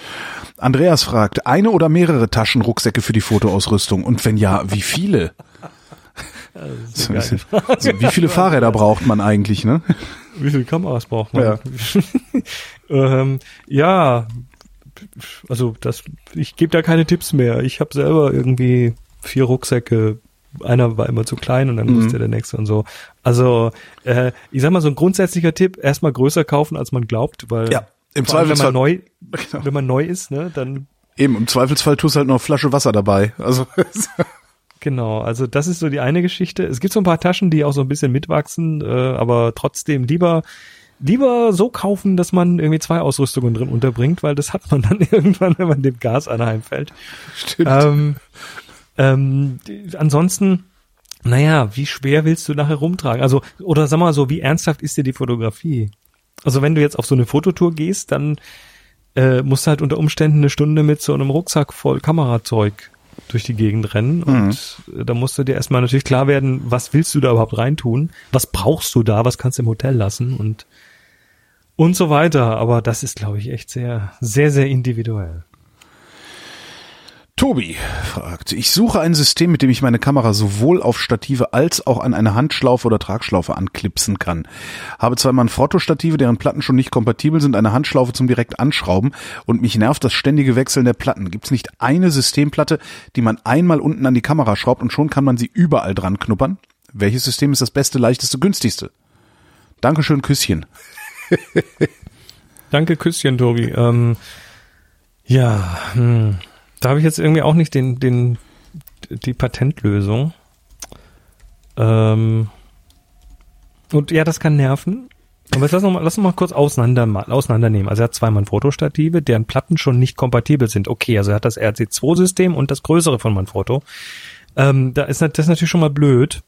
Andreas fragt, eine oder mehrere Taschenrucksäcke für die Fotoausrüstung? Und wenn ja, wie viele? So, also, wie viele Fahrräder braucht man eigentlich, ne? Wie viele Kameras braucht man? Ja. ähm, ja, also das, ich gebe da keine Tipps mehr. Ich habe selber irgendwie vier Rucksäcke. Einer war immer zu klein und dann Mhm. musste der nächste und so. Also, äh, ich sag mal, so ein grundsätzlicher Tipp, erstmal größer kaufen, als man glaubt, weil Ja, im allem, wenn Zweifelsfall, man neu, Genau. wenn man neu ist, ne, dann eben, im Zweifelsfall tust halt noch eine Flasche Wasser dabei. Also, Genau, also das ist so die eine Geschichte. Es gibt so ein paar Taschen, die auch so ein bisschen mitwachsen, äh, aber trotzdem lieber lieber so kaufen, dass man irgendwie zwei Ausrüstungen drin unterbringt, weil das hat man dann irgendwann, wenn man dem Gas anheimfällt. stimmt. Ähm, ähm, ansonsten, naja, wie schwer willst du nachher rumtragen? Also, oder sag mal so, wie ernsthaft ist dir die Fotografie? Also wenn du jetzt auf so eine Fototour gehst, dann äh, musst du halt unter Umständen eine Stunde mit so einem Rucksack voll Kamerazeug durch die Gegend rennen und äh, da musst du dir erstmal natürlich klar werden, was willst du da überhaupt reintun? Was brauchst du da? Was kannst du im Hotel lassen? Und und so weiter. Aber das ist, glaube ich, echt sehr, sehr, sehr individuell. Tobi fragt, ich suche ein System, mit dem ich meine Kamera sowohl auf Stative als auch an eine Handschlaufe oder Tragschlaufe anklipsen kann. Habe zwar Manfrotto-Stative, deren Platten schon nicht kompatibel sind, eine Handschlaufe zum direkt anschrauben und mich nervt das ständige Wechseln der Platten. Gibt es nicht eine Systemplatte, die man einmal unten an die Kamera schraubt und schon kann man sie überall dran knuppern? Welches System ist das beste, leichteste, günstigste? Dankeschön, Küsschen. Danke, Küsschen, Tobi. Ähm, ja, hm, da habe ich jetzt irgendwie auch nicht den, den, die Patentlösung. Ähm, und ja, das kann nerven. Aber jetzt lass, noch mal, lass uns mal kurz auseinander, auseinandernehmen. Also er hat zweimal Manfrotto-Stative, deren Platten schon nicht kompatibel sind. Okay, also er hat das RC2-System und das größere von Manfrotto. Ähm, da ist das ist natürlich schon mal blöd.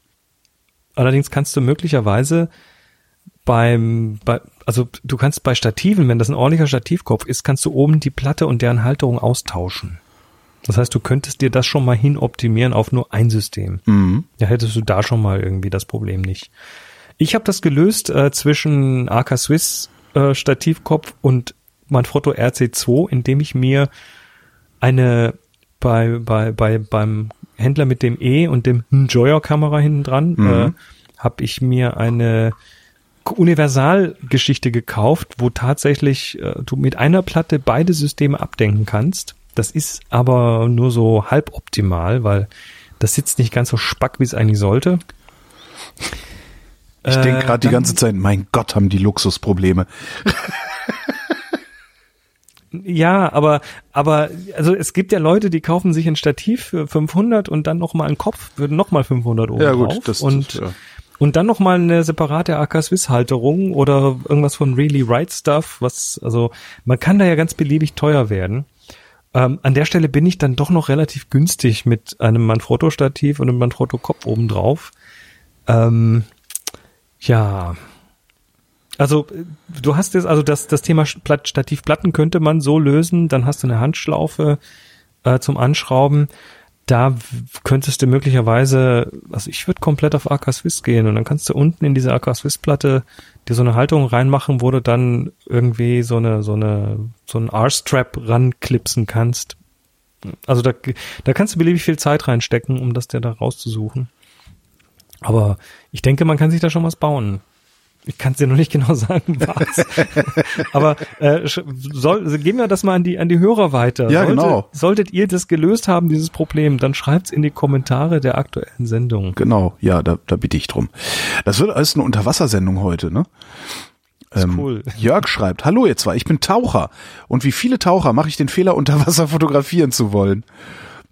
Allerdings kannst du möglicherweise beim, bei, also du kannst bei Stativen, wenn das ein ordentlicher Stativkopf ist, kannst du oben die Platte und deren Halterung austauschen. Das heißt, du könntest dir das schon mal hin optimieren auf nur ein System. Mhm. Da hättest du da schon mal irgendwie das Problem nicht. Ich habe das gelöst äh, zwischen AK Swiss äh, Stativkopf und Manfrotto RC2, indem ich mir eine bei, bei, bei, beim Händler mit dem E und dem Joyer-Kamera hinten dran, Mhm. äh, habe ich mir eine Universalgeschichte gekauft, wo tatsächlich äh, du mit einer Platte beide Systeme abdenken kannst. Das ist aber nur so halb optimal, weil das sitzt nicht ganz so spack, wie es eigentlich sollte. Ich Äh, denke gerade die ganze Zeit, mein Gott, haben die Luxusprobleme. Ja, aber aber also es gibt ja Leute, die kaufen sich ein Stativ für 500 und dann noch mal einen Kopf für noch mal 500 oben Ja, gut, drauf das- und das, ja. und dann noch mal eine separate AK Swiss Halterung oder irgendwas von Really Right Stuff, was also man kann da ja ganz beliebig teuer werden. Ähm, an der Stelle bin ich dann doch noch relativ günstig mit einem Manfrotto Stativ und einem Manfrotto Kopf oben drauf. Ähm, ja, also äh, du hast jetzt, also das, das Thema Platt- Stativplatten könnte man so lösen, dann hast du eine Handschlaufe äh, zum Anschrauben. Da könntest du möglicherweise, also ich würde komplett auf AK Swiss gehen und dann kannst du unten in diese AK Swiss Platte dir so eine Halterung reinmachen, wo du dann irgendwie so eine, so eine, so einen R-Strap ranklipsen kannst. Also da, da kannst du beliebig viel Zeit reinstecken, um das dir da rauszusuchen. Aber ich denke, man kann sich da schon was bauen. Ich kann es dir noch nicht genau sagen, was. Aber äh, soll, also geben wir das mal an die an die Hörer weiter. Ja, Sollte, genau. Solltet ihr das gelöst haben, dieses Problem, dann schreibt's in die Kommentare der aktuellen Sendung. Genau, ja, da, da bitte ich drum. Das wird alles eine Unterwassersendung heute, ne? Ähm, cool. Jörg schreibt, hallo ihr zwei, ich bin Taucher. Und wie viele Taucher mache ich den Fehler, unter Wasser fotografieren zu wollen?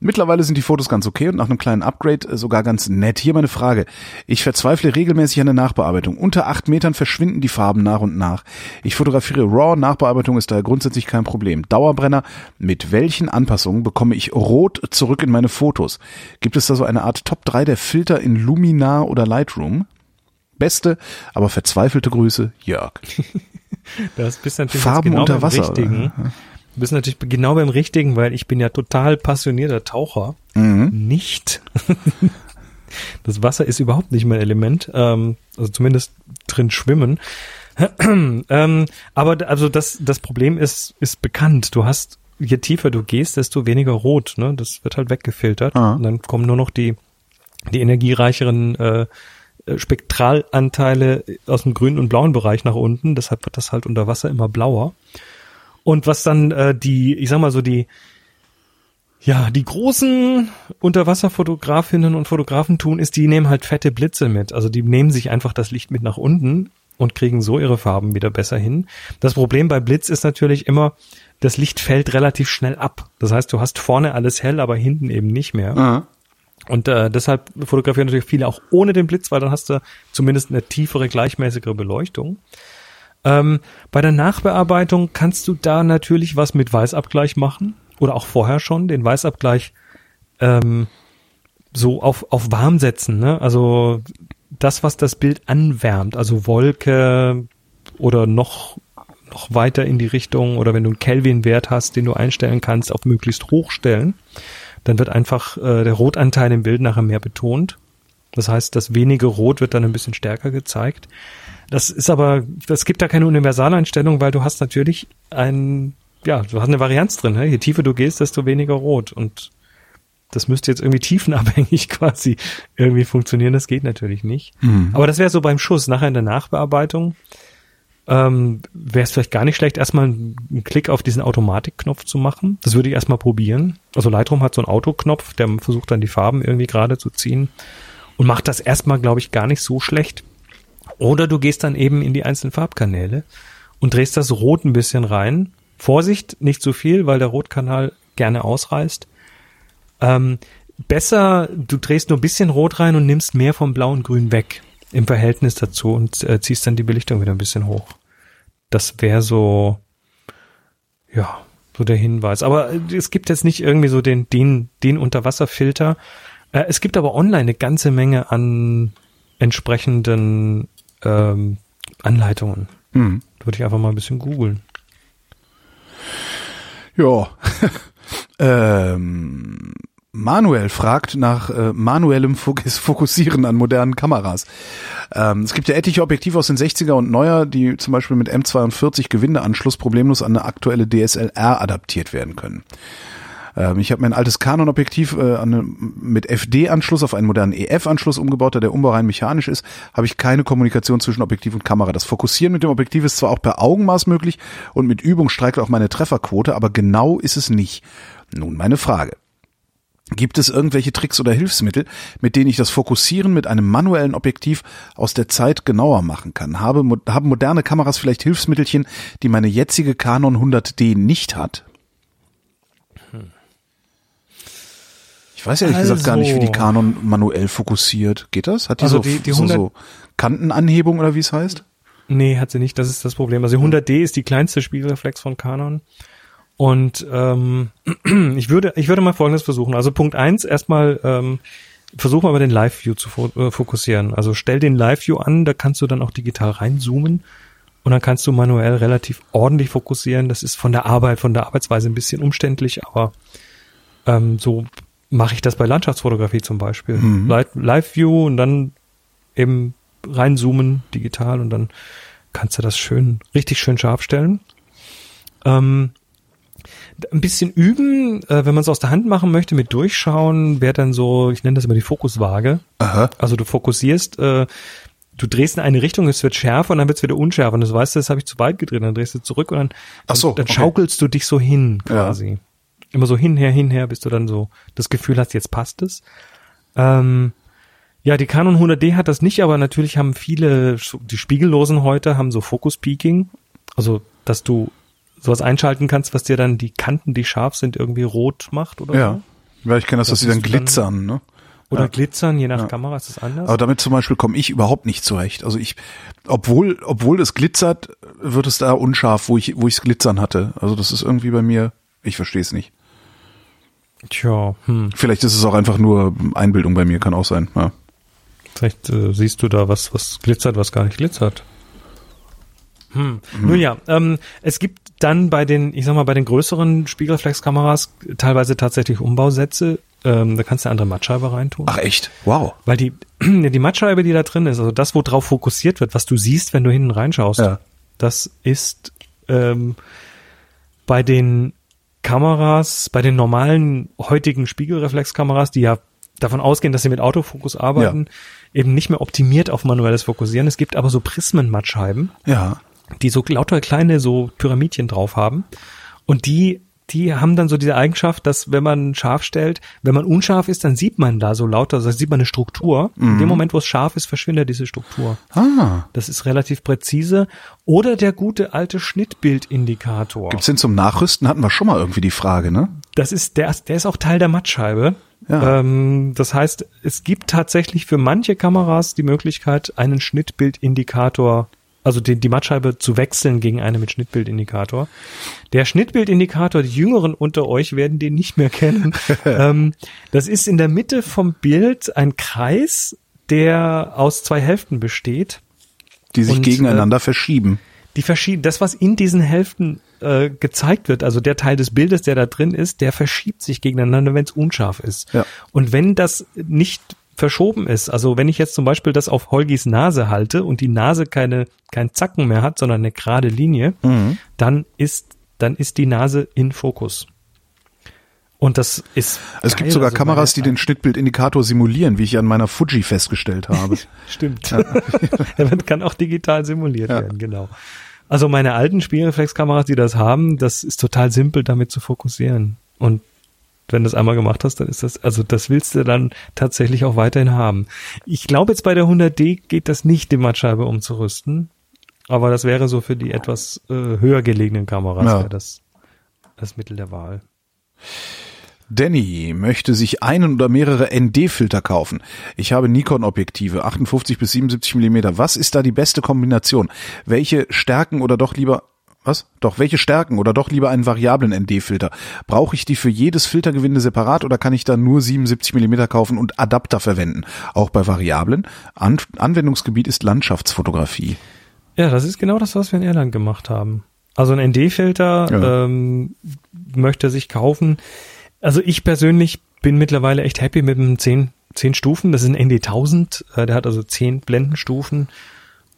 Mittlerweile sind die Fotos ganz okay und nach einem kleinen Upgrade äh, sogar ganz nett. Hier meine Frage. Ich verzweifle regelmäßig an der Nachbearbeitung. Unter acht Metern verschwinden die Farben nach und nach. Ich fotografiere RAW, Nachbearbeitung ist daher grundsätzlich kein Problem. Dauerbrenner, mit welchen Anpassungen bekomme ich Rot zurück in meine Fotos? Gibt es da so eine Art Top 3 der Filter in Luminar oder Lightroom? Beste, aber verzweifelte Grüße, Jörg. Das bist natürlich Farben genau unter Wasser, Richtigen. oder? Du bist natürlich genau beim Richtigen, weil ich bin ja total passionierter Taucher. Mhm. Nicht. Das Wasser ist überhaupt nicht mein Element. Ähm, also zumindest drin schwimmen. ähm, aber also das, das Problem ist, ist bekannt. Du hast, je tiefer du gehst, desto weniger rot. Ne? Das wird halt weggefiltert. Ah. Und dann kommen nur noch die, die energiereicheren äh, äh, Spektralanteile aus dem grünen und blauen Bereich nach unten. Deshalb wird das halt unter Wasser immer blauer. Und was dann äh, die, ich sag mal so die, ja, die großen Unterwasserfotografinnen und Fotografen tun, ist, die nehmen halt fette Blitze mit. Also die nehmen sich einfach das Licht mit nach unten und kriegen so ihre Farben wieder besser hin. Das Problem bei Blitz ist natürlich immer, das Licht fällt relativ schnell ab. Das heißt, du hast vorne alles hell, aber hinten eben nicht mehr. Ah. Und äh, deshalb fotografieren natürlich viele auch ohne den Blitz, weil dann hast du zumindest eine tiefere, gleichmäßigere Beleuchtung. Ähm, bei der Nachbearbeitung kannst du da natürlich was mit Weißabgleich machen oder auch vorher schon den Weißabgleich ähm, so auf, auf warm setzen. Ne? Also das, was das Bild anwärmt, also Wolke oder noch noch weiter in die Richtung oder wenn du einen Kelvin-Wert hast, den du einstellen kannst, auf möglichst hoch stellen, dann wird einfach äh, der Rotanteil im Bild nachher mehr betont. Das heißt, das wenige Rot wird dann ein bisschen stärker gezeigt. Das ist aber, es gibt da keine Universaleinstellung, weil du hast natürlich ein, ja, du hast eine Varianz drin. Ne? Je tiefer du gehst, desto weniger Rot. Und das müsste jetzt irgendwie tiefenabhängig quasi irgendwie funktionieren. Das geht natürlich nicht. Aber das wäre so beim Schuss. Nachher in der Nachbearbeitung ähm, wäre es vielleicht gar nicht schlecht, erstmal einen Klick auf diesen Automatikknopf zu machen. Das würde ich erstmal probieren. Also Lightroom hat so einen Autoknopf, der versucht dann die Farben irgendwie gerade zu ziehen und macht das erstmal, glaube ich, gar nicht so schlecht. Oder du gehst dann eben in die einzelnen Farbkanäle und drehst das Rot ein bisschen rein. Vorsicht, nicht zu viel, weil der Rotkanal gerne ausreißt. Ähm, besser, du drehst nur ein bisschen Rot rein und nimmst mehr vom Blau und Grün weg im Verhältnis dazu und äh, ziehst dann die Belichtung wieder ein bisschen hoch. Das wäre so, ja, so der Hinweis. Aber äh, es gibt jetzt nicht irgendwie so den, den, den Unterwasserfilter. Äh, es gibt aber online eine ganze Menge an entsprechenden ähm, Anleitungen. Hm. Würde ich einfach mal ein bisschen googeln. Ja. ähm, Manuel fragt nach äh, manuellem Fokus Fokussieren an modernen Kameras. Ähm, es gibt ja etliche Objektive aus den 60er und neuer, die zum Beispiel mit M42 Gewindeanschluss problemlos an eine aktuelle DSLR adaptiert werden können. Ähm, ich habe mein altes Canon-Objektiv äh, mit FD-Anschluss auf einen modernen EF-Anschluss umgebaut, da der Umbau rein mechanisch ist, habe ich keine Kommunikation zwischen Objektiv und Kamera. Das Fokussieren mit dem Objektiv ist zwar auch per Augenmaß möglich und mit Übung steigt auch meine Trefferquote, aber genau ist es nicht. Nun meine Frage. Gibt es irgendwelche Tricks oder Hilfsmittel, mit denen ich das Fokussieren mit einem manuellen Objektiv aus der Zeit genauer machen kann? Habe, haben moderne Kameras vielleicht Hilfsmittelchen, die meine jetzige Canon 100D nicht hat? Ich weiß ehrlich gesagt gar nicht, wie die Also- Canon manuell fokussiert. Geht das? Hat die Also so, die- die so, 100 so Kantenanhebung oder wie es heißt? Nee, hat sie nicht. Das ist das Problem. Also die 100D ist die kleinste Spiegelreflex von Canon. Und ähm, ich würde, ich würde mal Folgendes versuchen. Also Punkt eins erstmal ähm, versuch mal den Live-View zu fo äh, fokussieren. Also stell den Live-View an, da kannst du dann auch digital reinzoomen und dann kannst du manuell relativ ordentlich fokussieren. Das ist von der Arbeit, von der Arbeitsweise ein bisschen umständlich, aber ähm, so mache ich das bei Landschaftsfotografie zum Beispiel. Live- Live-View und dann eben reinzoomen digital und dann kannst du das schön, richtig schön scharf stellen. Ähm, ein bisschen üben, äh, wenn man es aus der Hand machen möchte, mit durchschauen, wäre dann so, ich nenne das immer die Fokuswaage. Aha. Also du fokussierst, äh, du drehst in eine Richtung, es wird schärfer und dann wird es wieder unschärfer. Und das weißt du, das habe ich zu weit gedreht, dann drehst du zurück und dann, so, dann okay. schaukelst du dich so hin quasi. Immer so hinher, hinher, bis du dann so das Gefühl hast, jetzt passt es. Ähm, ja, die Canon 100D hat das nicht, aber natürlich haben viele, die Spiegellosen heute haben so Focus Peaking, also dass du sowas einschalten kannst, was dir dann die Kanten, die scharf sind, irgendwie rot macht oder Ja. so. Ja, ich kenne das, dass Das sie dann- glitzern, ne? Oder Ja. glitzern, je nach Ja. Kamera ist das anders. Aber damit zum Beispiel komme ich überhaupt nicht zurecht. Also ich, obwohl, obwohl es glitzert, wird es da unscharf, wo ich, wo ich es glitzern hatte. Also das ist irgendwie bei mir, ich verstehe es nicht. Tja, hm. Vielleicht ist es auch einfach nur Einbildung bei mir, kann auch sein. Ja. Vielleicht äh, siehst du da was, was glitzert, was gar nicht glitzert. Hm. Nun ja, ähm, es gibt dann bei den, ich sag mal, bei den größeren Spiegelreflexkameras teilweise tatsächlich Umbausätze. Ähm, da kannst du eine andere Mattscheibe reintun. Ach echt? Wow. Weil die, die Mattscheibe, die da drin ist, also das, wo drauf fokussiert wird, was du siehst, wenn du hinten reinschaust, Ja. das ist ähm, bei den Kameras, bei den normalen heutigen Spiegelreflexkameras, die ja davon ausgehen, dass sie mit Autofokus arbeiten, eben nicht mehr optimiert auf manuelles Fokussieren. Es gibt aber so Prismenmattscheiben, Ja. die so lauter kleine so Pyramidchen drauf haben und die die haben dann so diese Eigenschaft, dass wenn man scharf stellt, wenn man unscharf ist, dann sieht man da so lauter, also sieht man eine Struktur. In dem Moment, wo es scharf ist, verschwindet diese Struktur. Ah. Das ist relativ präzise. Oder der gute alte Schnittbildindikator. Gibt's den zum Nachrüsten? Hatten wir schon mal irgendwie die Frage, ne? Das ist, der, ist- der ist auch Teil der Mattscheibe. Ja. Ähm, das heißt, es gibt tatsächlich für manche Kameras die Möglichkeit, einen Schnittbildindikator, also die, die Mattscheibe zu wechseln gegen eine mit Schnittbildindikator. Der Schnittbildindikator, die Jüngeren unter euch werden den nicht mehr kennen. ähm, das ist in der Mitte vom Bild ein Kreis, der aus zwei Hälften besteht. Die sich Und, gegeneinander verschieben. die verschieden, das, was in diesen Hälften äh, gezeigt wird, also der Teil des Bildes, der da drin ist, der verschiebt sich gegeneinander, wenn es unscharf ist. Ja. Und wenn das nicht verschoben ist, also wenn ich jetzt zum Beispiel das auf Holgis Nase halte und die Nase keine, kein Zacken mehr hat, sondern eine gerade Linie, Mhm. dann ist, dann ist die Nase in Fokus. Und das ist. Es gibt sogar also Kameras, die den Schnittbildindikator simulieren, wie ich an meiner Fuji festgestellt habe. Stimmt. Ja. Man kann auch digital simuliert Ja. werden, genau. Also meine alten Spiegelreflexkameras, die das haben, das ist total simpel, damit zu fokussieren. Und wenn du das einmal gemacht hast, dann ist das, also das willst du dann tatsächlich auch weiterhin haben. Ich glaube jetzt bei der 100D geht das nicht, die Mattscheibe umzurüsten. Aber das wäre so für die etwas äh, höher gelegenen Kameras Ja. das das Mittel der Wahl. Danny möchte sich einen oder mehrere ND-Filter kaufen. Ich habe Nikon-Objektive, 58 bis 77 Millimeter. Was ist da die beste Kombination? Welche stärken oder doch lieber was? Doch, welche stärken oder doch lieber einen variablen ND-Filter? Brauche ich die für jedes Filtergewinde separat oder kann ich da nur 77 Millimeter kaufen und Adapter verwenden? Auch bei variablen? An Anwendungsgebiet ist Landschaftsfotografie. Ja, das ist genau das, was wir in Irland gemacht haben. Also ein ND-Filter Ja. ähm, möchte sich kaufen. Also ich persönlich bin mittlerweile echt happy mit dem 10, 10 Stufen. Das ist ein ND1000. Äh, der hat also 10 Blendenstufen.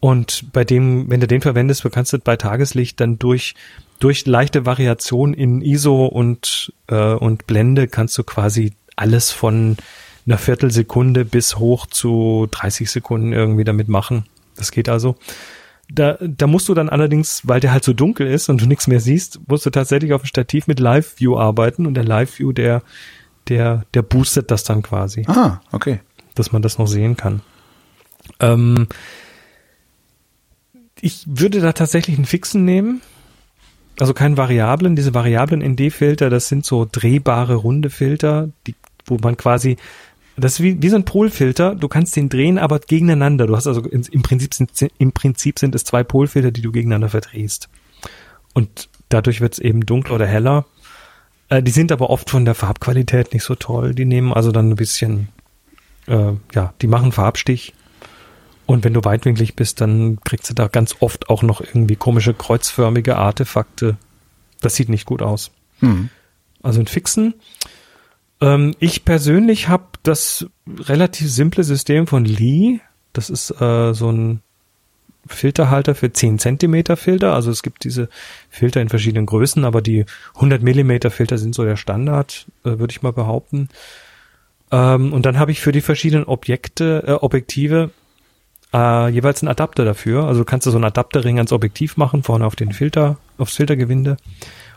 Und bei dem, wenn du den verwendest, kannst du bei Tageslicht dann durch, durch leichte Variation in ISO und, äh, und Blende kannst du quasi alles von einer Viertelsekunde bis hoch zu 30 Sekunden irgendwie damit machen. Das geht also. Da, da musst du dann allerdings, weil der halt so dunkel ist und du nichts mehr siehst, musst du tatsächlich auf dem Stativ mit Live View arbeiten und der Live View, der, der, der boostet das dann quasi, Ah, okay. dass man das noch sehen kann. Ähm, ich würde da tatsächlich einen fixen nehmen. Also keinen variablen. Diese variablen ND-Filter, das sind so drehbare runde Filter, die, wo man quasi, das ist wie, wie so ein Polfilter. Du kannst den drehen, aber gegeneinander. Du hast also im Prinzip sind, im Prinzip sind es zwei Polfilter, die du gegeneinander verdrehst. Und dadurch wird es eben dunkler oder heller. Äh, die sind aber oft von der Farbqualität nicht so toll. Die nehmen also dann ein bisschen, äh, ja, die machen Farbstich. Und wenn du weitwinklig bist, dann kriegst du da ganz oft auch noch irgendwie komische kreuzförmige Artefakte. Das sieht nicht gut aus. Hm. Also ein Fixen. Ähm, ich persönlich habe das relativ simple System von Lee. Das ist äh, so ein Filterhalter für 10 Zentimeter Filter. Also es gibt diese Filter in verschiedenen Größen, aber die 100 Millimeter Filter sind so der Standard, äh, würde ich mal behaupten. Ähm, und dann habe ich für die verschiedenen Objekte, äh, Objektive äh, jeweils einen Adapter dafür. Also kannst du so einen Adapterring ans Objektiv machen, vorne auf den Filter, aufs Filtergewinde.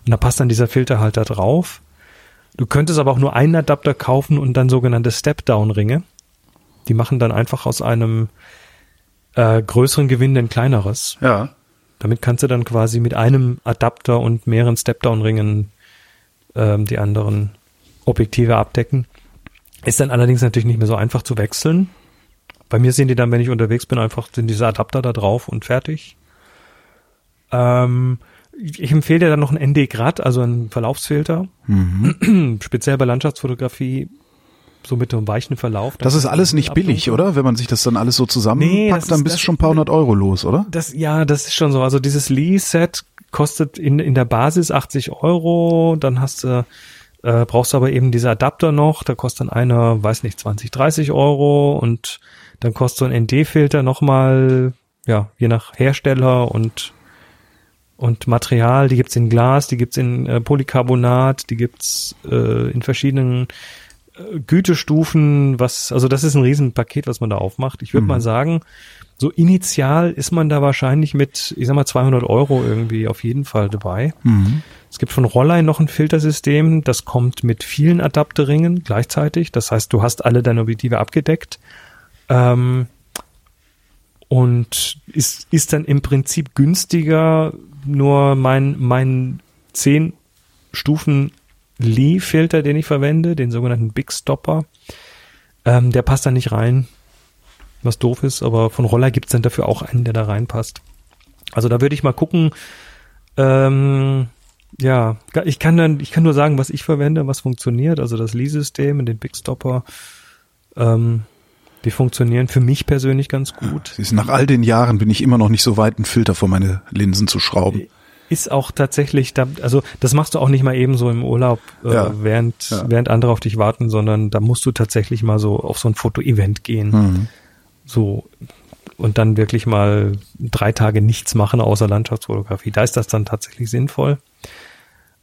Und da passt dann dieser Filterhalter drauf. Du könntest aber auch nur einen Adapter kaufen und dann sogenannte Step-Down-Ringe. Die machen dann einfach aus einem äh, größeren Gewinde ein kleineres. Ja. Damit kannst du dann quasi mit einem Adapter und mehreren Step-Down-Ringen ähm, die anderen Objektive abdecken. Ist dann allerdings natürlich nicht mehr so einfach zu wechseln. Bei mir sind die dann, wenn ich unterwegs bin, einfach sind diese Adapter da drauf und fertig. Ähm, ich empfehle dir dann noch ein ND Grad, also ein Verlaufsfilter. Mhm. Speziell bei Landschaftsfotografie, so mit einem weichen Verlauf. Das ist alles nicht billig, oder? Wenn man sich das dann alles so zusammenpackt, Nee, dann ist- bist du schon ein paar hundert Euro los, oder? Das, ja, das ist schon so. Also dieses Lee-Set kostet in, in der Basis 80 Euro, dann hast du, äh, brauchst du aber eben diese Adapter noch, da kostet dann einer, weiß nicht, 20, 30 Euro und dann kostet so ein ND-Filter nochmal, ja, je nach Hersteller und und Material, die gibt's in Glas, die gibt's in äh, Polycarbonat, die gibt's äh, in verschiedenen äh, Gütestufen, was, also das ist ein Riesenpaket, was man da aufmacht. Ich würde mal sagen, so initial ist man da wahrscheinlich mit, ich sag mal, 200 Euro irgendwie auf jeden Fall dabei. Es gibt von Rollein noch ein Filtersystem, das kommt mit vielen Adapterringen gleichzeitig. Das heißt, du hast alle deine Objektive abgedeckt. Ähm, und ist, ist dann im Prinzip günstiger, nur mein, mein 10 Stufen Lee-Filter, den ich verwende, den sogenannten Big Stopper, ähm, der passt da nicht rein, was doof ist, aber von Roller gibt's dann dafür auch einen, der da reinpasst. Also da würde ich mal gucken, ähm, ja, ich kann dann, ich kann nur sagen, was ich verwende, was funktioniert, also das Lee-System und den Big Stopper, ähm, die funktionieren für mich persönlich ganz gut. Du, Nach all den Jahren bin ich immer noch nicht so weit, einen Filter vor meine Linsen zu schrauben. Ist auch tatsächlich, da, also das machst du auch nicht mal eben so im Urlaub, äh, Ja. während, Ja. während andere auf dich warten, sondern da musst du tatsächlich mal so auf so ein Foto-Event gehen. Mhm. So und dann wirklich mal drei Tage nichts machen außer Landschaftsfotografie. Da ist das dann tatsächlich sinnvoll.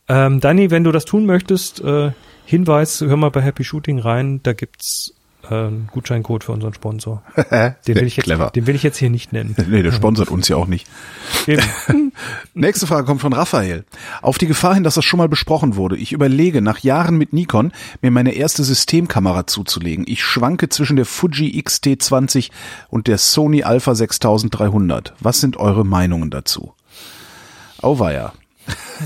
Ähm, Dani, wenn du das tun möchtest, äh, Hinweis, hör mal bei Happy Shooting rein, da gibt's einen Gutscheincode für unseren Sponsor. Den will ich jetzt, Clever. den will ich jetzt hier nicht nennen. Nee, der sponsert uns ja auch nicht. Nächste Frage kommt von Raphael. Auf die Gefahr hin, dass das schon mal besprochen wurde. Ich überlege, nach Jahren mit Nikon mir meine erste Systemkamera zuzulegen. Ich schwanke zwischen der Fuji X-T20 und der Sony Alpha 6300. Was sind eure Meinungen dazu? Auweia.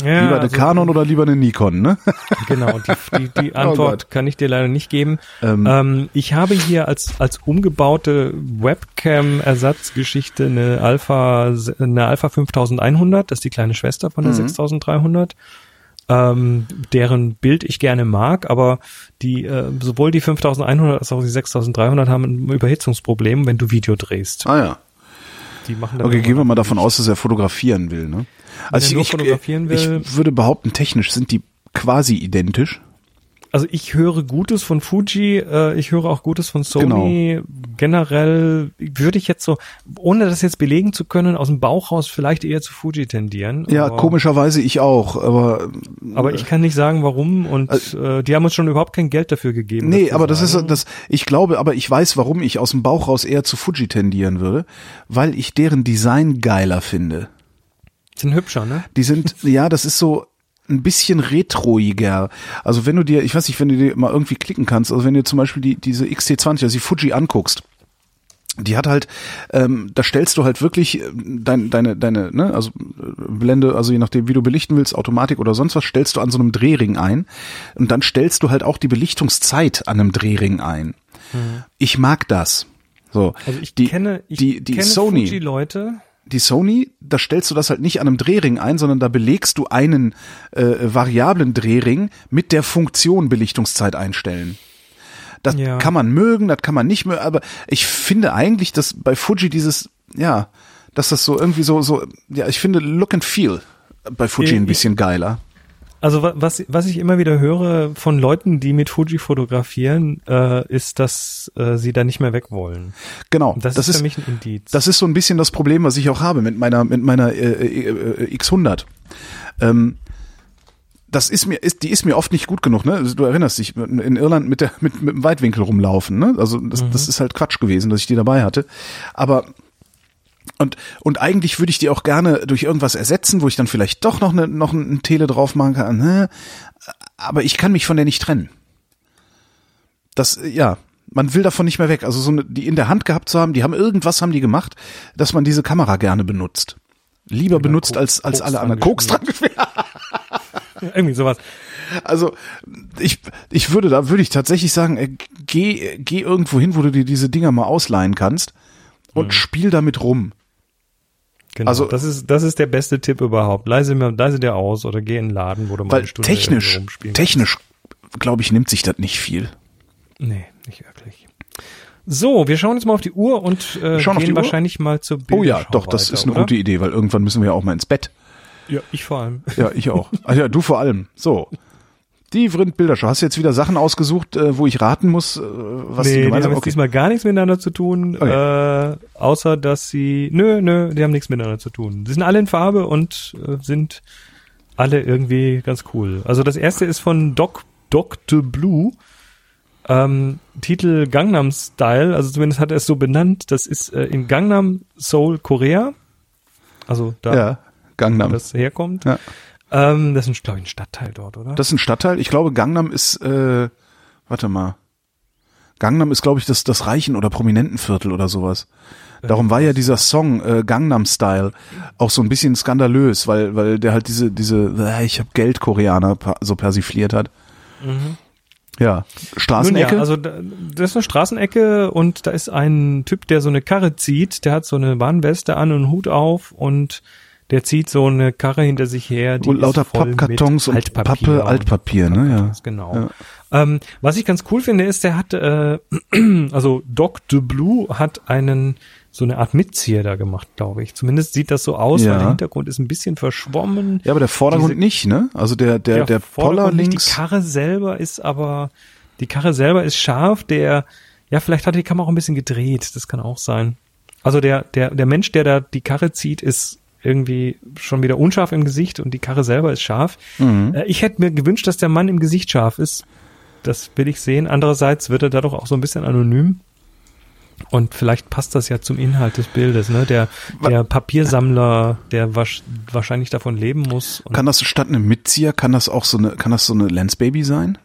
Ja, lieber eine also- Canon oder lieber eine Nikon, ne? Genau, die, die, die Oh Antwort Gott. kann ich dir leider nicht geben. Ähm. Ähm, ich habe hier als, als umgebaute Webcam-Ersatzgeschichte eine Alpha, eine Alpha 5100, das ist die kleine Schwester von der Mhm. 6300, ähm, deren Bild ich gerne mag, aber die, äh, sowohl die 5100 als auch die 6300 haben ein Überhitzungsproblem, wenn du Video drehst. Ah ja. Die machen dann Okay, gehen wir mal davon aus, dass er fotografieren will, ne? Also ich, ich, fotografieren will- ich würde behaupten, technisch sind die quasi identisch. Also ich höre Gutes von Fuji, äh, ich höre auch Gutes von Sony. Generell würde ich jetzt so, ohne das jetzt belegen zu können, aus dem Bauch raus vielleicht eher zu Fuji tendieren. Ja, aber, komischerweise ich auch, aber Aber ich kann nicht sagen, warum und äh, die haben uns schon überhaupt kein Geld dafür gegeben. Nee, zu aber das ist das ich glaube, aber ich weiß, warum ich aus dem Bauch raus eher zu Fuji tendieren würde, weil ich deren Design geiler finde. sind hübscher, ne? Die sind ja, das ist so ein bisschen retroiger. Also wenn du dir, ich weiß nicht, wenn du dir mal irgendwie klicken kannst, also wenn du zum Beispiel die, diese XT20, also die Fuji anguckst, die hat halt, ähm, da stellst du halt wirklich äh, dein, deine, deine, ne, also äh, Blende, also je nachdem, wie du belichten willst, Automatik oder sonst was, stellst du an so einem Drehring ein und dann stellst du halt auch die Belichtungszeit an einem Drehring ein. Ich mag das. So, Also ich die, kenne, ich die, die kenne Sony, Fuji-Leute, die Sony, da stellst du das halt nicht an einem Drehring ein, sondern da belegst du einen äh, variablen Drehring mit der Funktion Belichtungszeit einstellen. Das Ja. kann man mögen, das kann man nicht mögen, aber ich finde eigentlich, dass bei Fuji dieses, ja, dass das so irgendwie so, so, ja, ich finde Look and Feel bei Fuji Ich- ein bisschen geiler. Also wa- was, was ich immer wieder höre von Leuten, die mit Fuji fotografieren, äh, ist, dass äh, sie da nicht mehr weg wollen. Genau. Das, ist für mich ein Indiz. Das ist so ein bisschen das Problem, was ich auch habe mit meiner mit meiner äh, äh, äh, X100. Ähm, das ist mir ist die ist mir oft nicht gut genug, ne? Also, Du erinnerst dich in Irland mit der mit, mit dem Weitwinkel rumlaufen, ne? Also das, das ist halt Quatsch gewesen, dass ich die dabei hatte, aber und und eigentlich würde ich die auch gerne durch irgendwas ersetzen, wo ich dann vielleicht doch noch eine noch ein Tele drauf machen kann, ne? aber ich kann mich von der nicht trennen. Das ja, man will davon nicht mehr weg. Also so eine, die in der Hand gehabt zu haben, die haben irgendwas haben die gemacht, dass man diese Kamera gerne benutzt. Lieber benutzt Koks- als als Koks alle anderen. Koks dran. Irgendwie sowas. Also ich, ich würde da würde ich tatsächlich sagen, äh, geh, geh irgendwo hin, wo du dir diese Dinger mal ausleihen kannst und spiel damit rum. Genau. Also- das ist das ist der beste Tipp überhaupt. Leise mir leise dir aus oder geh in den Laden, wo du mal Weil eine Stunde technisch, technisch, glaube ich, nimmt sich das nicht viel. Nee, nicht wirklich. So, wir schauen jetzt mal auf die Uhr und äh, gehen die Uhr? wahrscheinlich mal zur Oh ja, doch, das weiter, ist eine oder? gute Idee, weil irgendwann müssen wir ja auch mal ins Bett. Ja, ich vor allem. Ja, ich auch. Ah ja, du vor allem. So. Die Vrind Bilderschau. Hast du jetzt wieder Sachen ausgesucht, äh, wo ich raten muss, äh, was nee, die die haben gemeinsam okay. diesmal gar nichts miteinander zu tun, äh, außer dass sie, nö, nö, die haben nichts miteinander zu tun. Sie sind alle in Farbe und äh, sind alle irgendwie ganz cool. Also das erste ist von Doc, Dr. Blue, ähm, Titel Gangnam Style, also zumindest hat er es so benannt, das ist äh, in Gangnam, Seoul, Korea, also da, Ja, Gangnam. wo das herkommt. Ja. Ähm, das ist, glaube ich, ein Stadtteil dort, oder? Das ist ein Stadtteil. Ich glaube, Gangnam ist, äh, warte mal. Gangnam ist, glaube ich, das, das Reichen- oder Prominentenviertel oder sowas. Darum war ja dieser Song äh, Gangnam Style auch so ein bisschen skandalös, weil weil der halt diese diese äh, ich hab Geld Koreaner so persifliert hat. Ja, Nun Straßenecke. ja, also da, das ist eine Straßenecke und da ist ein Typ, der so eine Karre zieht, der hat so eine Warnweste an und einen Hut auf und der zieht so eine Karre hinter sich her. Die und lauter Pappkartons und Altpapier Pappe, und Altpapier, ne? Ja. Genau. Ähm, was ich ganz cool finde, ist, der hat, äh, also Doc de Blue hat einen so eine Art Mitzieher da gemacht, glaube ich. Zumindest sieht das so aus, Ja. weil der Hintergrund ist ein bisschen verschwommen. Ja, aber der Vordergrund Diese- nicht, ne? Also der der der, Poller Vordergrund nicht, links. Die Karre selber ist aber, die Karre selber ist scharf, der, ja, vielleicht hat die Kamera auch ein bisschen gedreht, das kann auch sein. Also der, der, der Mensch, der da die Karre zieht, ist irgendwie schon wieder unscharf im Gesicht und die Karre selber ist scharf. Mhm. Äh, Ich hätte mir gewünscht, dass der Mann im Gesicht scharf ist. Das will ich sehen. Andererseits wird er dadurch auch so ein bisschen anonym. Und vielleicht passt das ja zum Inhalt des Bildes, ne? Der, der Papiersammler, der wasch, wahrscheinlich davon leben muss. Kann das statt einem Mitzieher, kann das auch so eine, kann das so eine Lensbaby sein?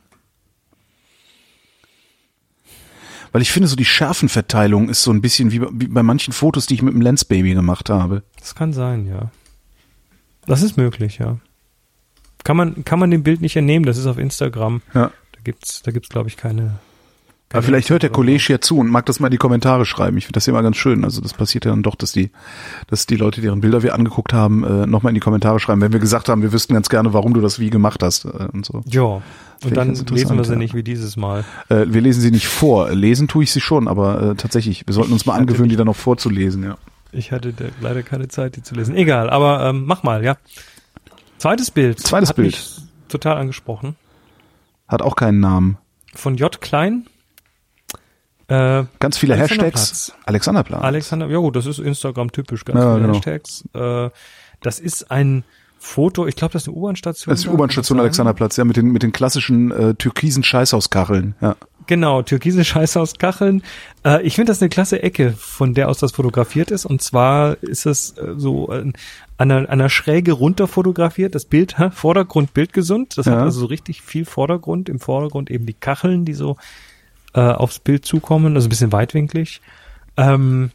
Weil ich finde, so die Schärfenverteilung ist so ein bisschen wie bei, wie bei manchen Fotos, die ich mit dem Lensbaby gemacht habe. Das kann sein, ja. Das ist möglich, ja. Kann man, kann man dem Bild nicht entnehmen, das ist auf Instagram. Ja. Da gibt's, da gibt's, glaube ich, keine. Aber vielleicht hört der Kollege ja zu und mag das mal in die Kommentare schreiben. Ich finde das immer ganz schön. Also das passiert ja dann doch, dass die, dass die Leute, deren Bilder wir angeguckt haben, äh, nochmal in die Kommentare schreiben, wenn wir gesagt haben, wir wüssten ganz gerne, warum du das wie gemacht hast äh, und so. Ja. Und dann lesen wir sie nicht wie dieses Mal. Äh, wir lesen sie nicht vor. Lesen tue ich sie schon, aber äh, tatsächlich, wir sollten uns mal angewöhnen, die dann noch vorzulesen. Ja. Ich hatte leider keine Zeit, die zu lesen. Egal, aber ähm, mach mal, ja. Zweites Bild. Zweites Hat Bild. Total angesprochen. Hat auch keinen Namen. Von J. Klein. Äh, Ganz viele. Hashtags. Alexanderplatz. Alexander, ja gut, das ist Instagram typisch, ganz Ja, viele genau. Hashtags. Äh, das ist ein Foto, ich glaube, das ist eine U-Bahn-Station. Das ist die U-Bahn-Station? Alexanderplatz, ja, mit den, mit den klassischen äh, türkisen Scheißhauskacheln. Ja. Genau, türkise Scheißhauskacheln. Äh, ich finde das eine klasse Ecke, von der aus das fotografiert ist. Und zwar ist es äh, so an, einer, einer Schräge runter fotografiert. Das Bild, hä? Vordergrund bildgesund. Das Ja. hat also so richtig viel Vordergrund. Im Vordergrund eben die Kacheln, die so äh, aufs Bild zukommen, also ein bisschen weitwinklig. Ähm,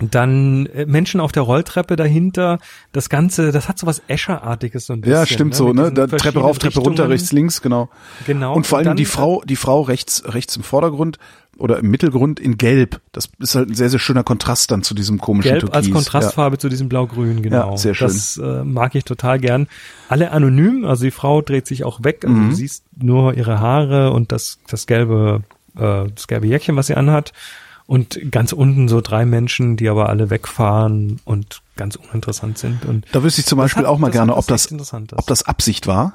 dann äh, Menschen auf der Rolltreppe dahinter. Das Ganze, das hat so was Escherartiges so ein bisschen. Ja, stimmt so, mit ne? Da Treppe rauf, Treppe runter, verschiedenen rechts, links, genau. Genau. Und vor allem die Frau, die Frau rechts, rechts im Vordergrund oder im Mittelgrund in Gelb. Das ist halt ein sehr, sehr schöner Kontrast dann zu diesem komischen Gelb Türkis. als Kontrastfarbe zu diesem Blau-Grün, genau. Ja, sehr schön. Das äh, mag ich total gern. Alle anonym, also die Frau dreht sich auch weg, also Mhm. du siehst nur ihre Haare und das, das gelbe, äh, das gelbe Jäckchen, was sie anhat. Und ganz unten so drei Menschen, die aber alle wegfahren und ganz uninteressant sind. Und. Da wüsste ich zum Beispiel hat- auch mal gerne, ob das, ob das Absicht war.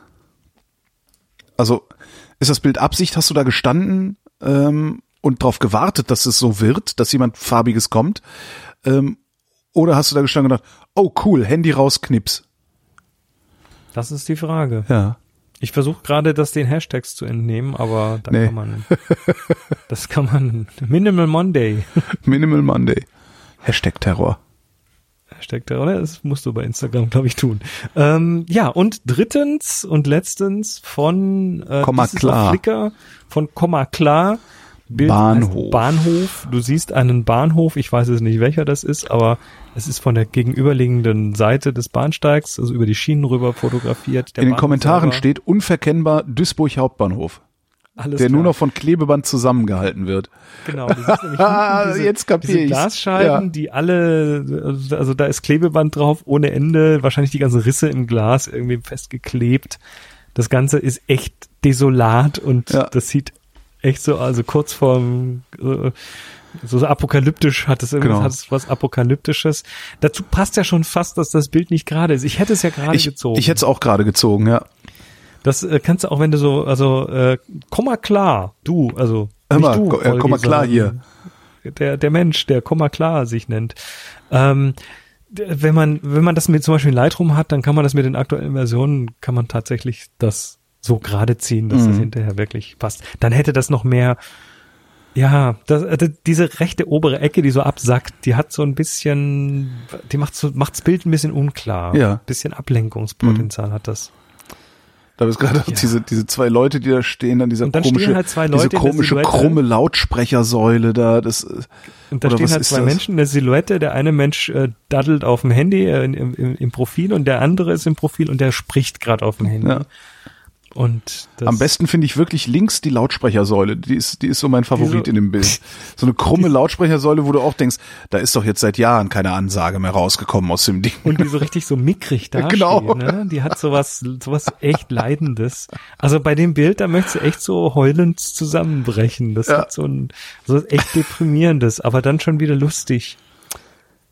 Also, ist das Bild Absicht? Hast du da gestanden ähm, und darauf gewartet, dass es so wird, dass jemand farbiges kommt? Ähm, oder hast du da gestanden und gedacht, oh cool, Handy raus, Knips? das ist die Frage. Ja. Ich versuche gerade, das den Hashtags zu entnehmen, aber da Nee. kann man, das kann man, Minimal Monday. Minimal Monday. Hashtag Terror. Steckt da, oder? Das musst du bei Instagram, glaube ich, tun. Ähm, ja, und drittens und letztens von äh, Komma klar. Flickr von Komma klar. Bild Bahnhof. Bahnhof. Du siehst einen Bahnhof. Ich weiß es nicht, welcher das ist, aber es ist von der gegenüberliegenden Seite des Bahnsteigs, also über die Schienen rüber fotografiert. In den Bahnhof Kommentaren selber, steht unverkennbar Duisburg Hauptbahnhof, alles der nur klar. noch von Klebeband zusammengehalten wird. Genau, diese, jetzt kapier diese ich's. Glasscheiben, Ja. die alle, also da ist Klebeband drauf ohne Ende, wahrscheinlich die ganzen Risse im Glas irgendwie festgeklebt. Das Ganze ist echt desolat und Ja. das sieht echt so, also kurz vorm, äh, so, so apokalyptisch hat es irgendwas, Genau. hat es was Apokalyptisches. Dazu passt ja schon fast, dass das Bild nicht gerade ist. Ich hätte es ja gerade gezogen. ich hätte es auch gerade gezogen, ja. das äh, kannst du auch, wenn du so, also äh, komm mal klar, du, also Hör du, ko- äh, komm mal klar sondern Der, der Mensch, der komm mal klar sich nennt. Ähm, wenn man, wenn man das mit zum Beispiel in Lightroom hat, dann kann man das mit den aktuellen Versionen, kann man tatsächlich das so gerade ziehen, dass Mhm. das hinterher wirklich passt. Dann hätte das noch mehr, ja, das, äh, diese rechte obere Ecke, die so absackt, die hat so ein bisschen, die macht so, macht's Bild ein bisschen unklar. Ja. Ein bisschen Ablenkungspotenzial hat das. Da ist gerade Ja. diese, diese zwei Leute, die da stehen, dann dieser dann komische, stehen halt zwei diese komische krumme Lautsprechersäule da, das, äh, Und da stehen halt zwei das? Menschen in der Silhouette. Der eine Mensch äh, daddelt auf dem Handy äh, im, im, im Profil und der andere ist im Profil und der spricht gerade auf dem Handy. Ja. Und am besten finde ich wirklich links die Lautsprechersäule, die ist, die ist so mein Favorit so- in dem Bild. So eine krumme Lautsprechersäule, wo du auch denkst, da ist doch jetzt seit Jahren keine Ansage mehr rausgekommen aus dem Ding. und die so richtig so mickrig da Genau. ne? Die hat sowas, sowas echt Leidendes. Also bei dem Bild, da möchtest du echt so heulend zusammenbrechen. Das Ja. hat so ein, so echt deprimierendes, aber dann schon wieder lustig.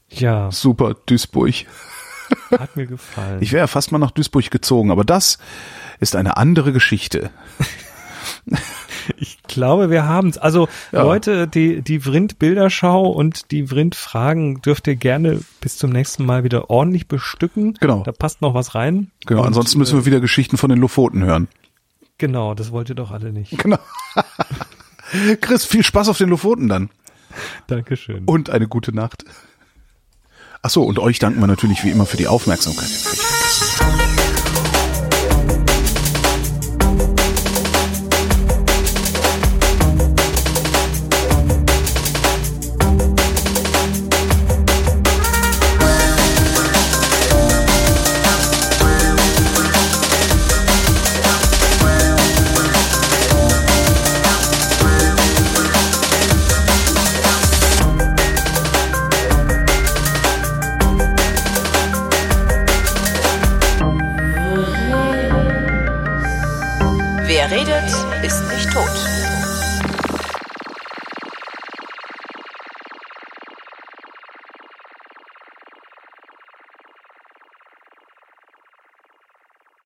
Ja, Super, Duisburg. Hat mir gefallen. Ich wäre fast mal nach Duisburg gezogen, aber das ist eine andere Geschichte. Ich glaube, wir haben's. Also Ja. Leute, die die Vrind Bilderschau und die Vrind Fragen dürft ihr gerne bis zum nächsten Mal wieder ordentlich bestücken. Genau. Da passt noch was rein. Genau, Und, ansonsten müssen wir wieder Geschichten von den Lofoten hören. äh, genau, das wollt ihr doch alle nicht. Genau. Chris, viel Spaß auf den Lofoten dann. Dankeschön. Und eine gute Nacht. Ach so, und euch danken wir natürlich wie immer für die Aufmerksamkeit.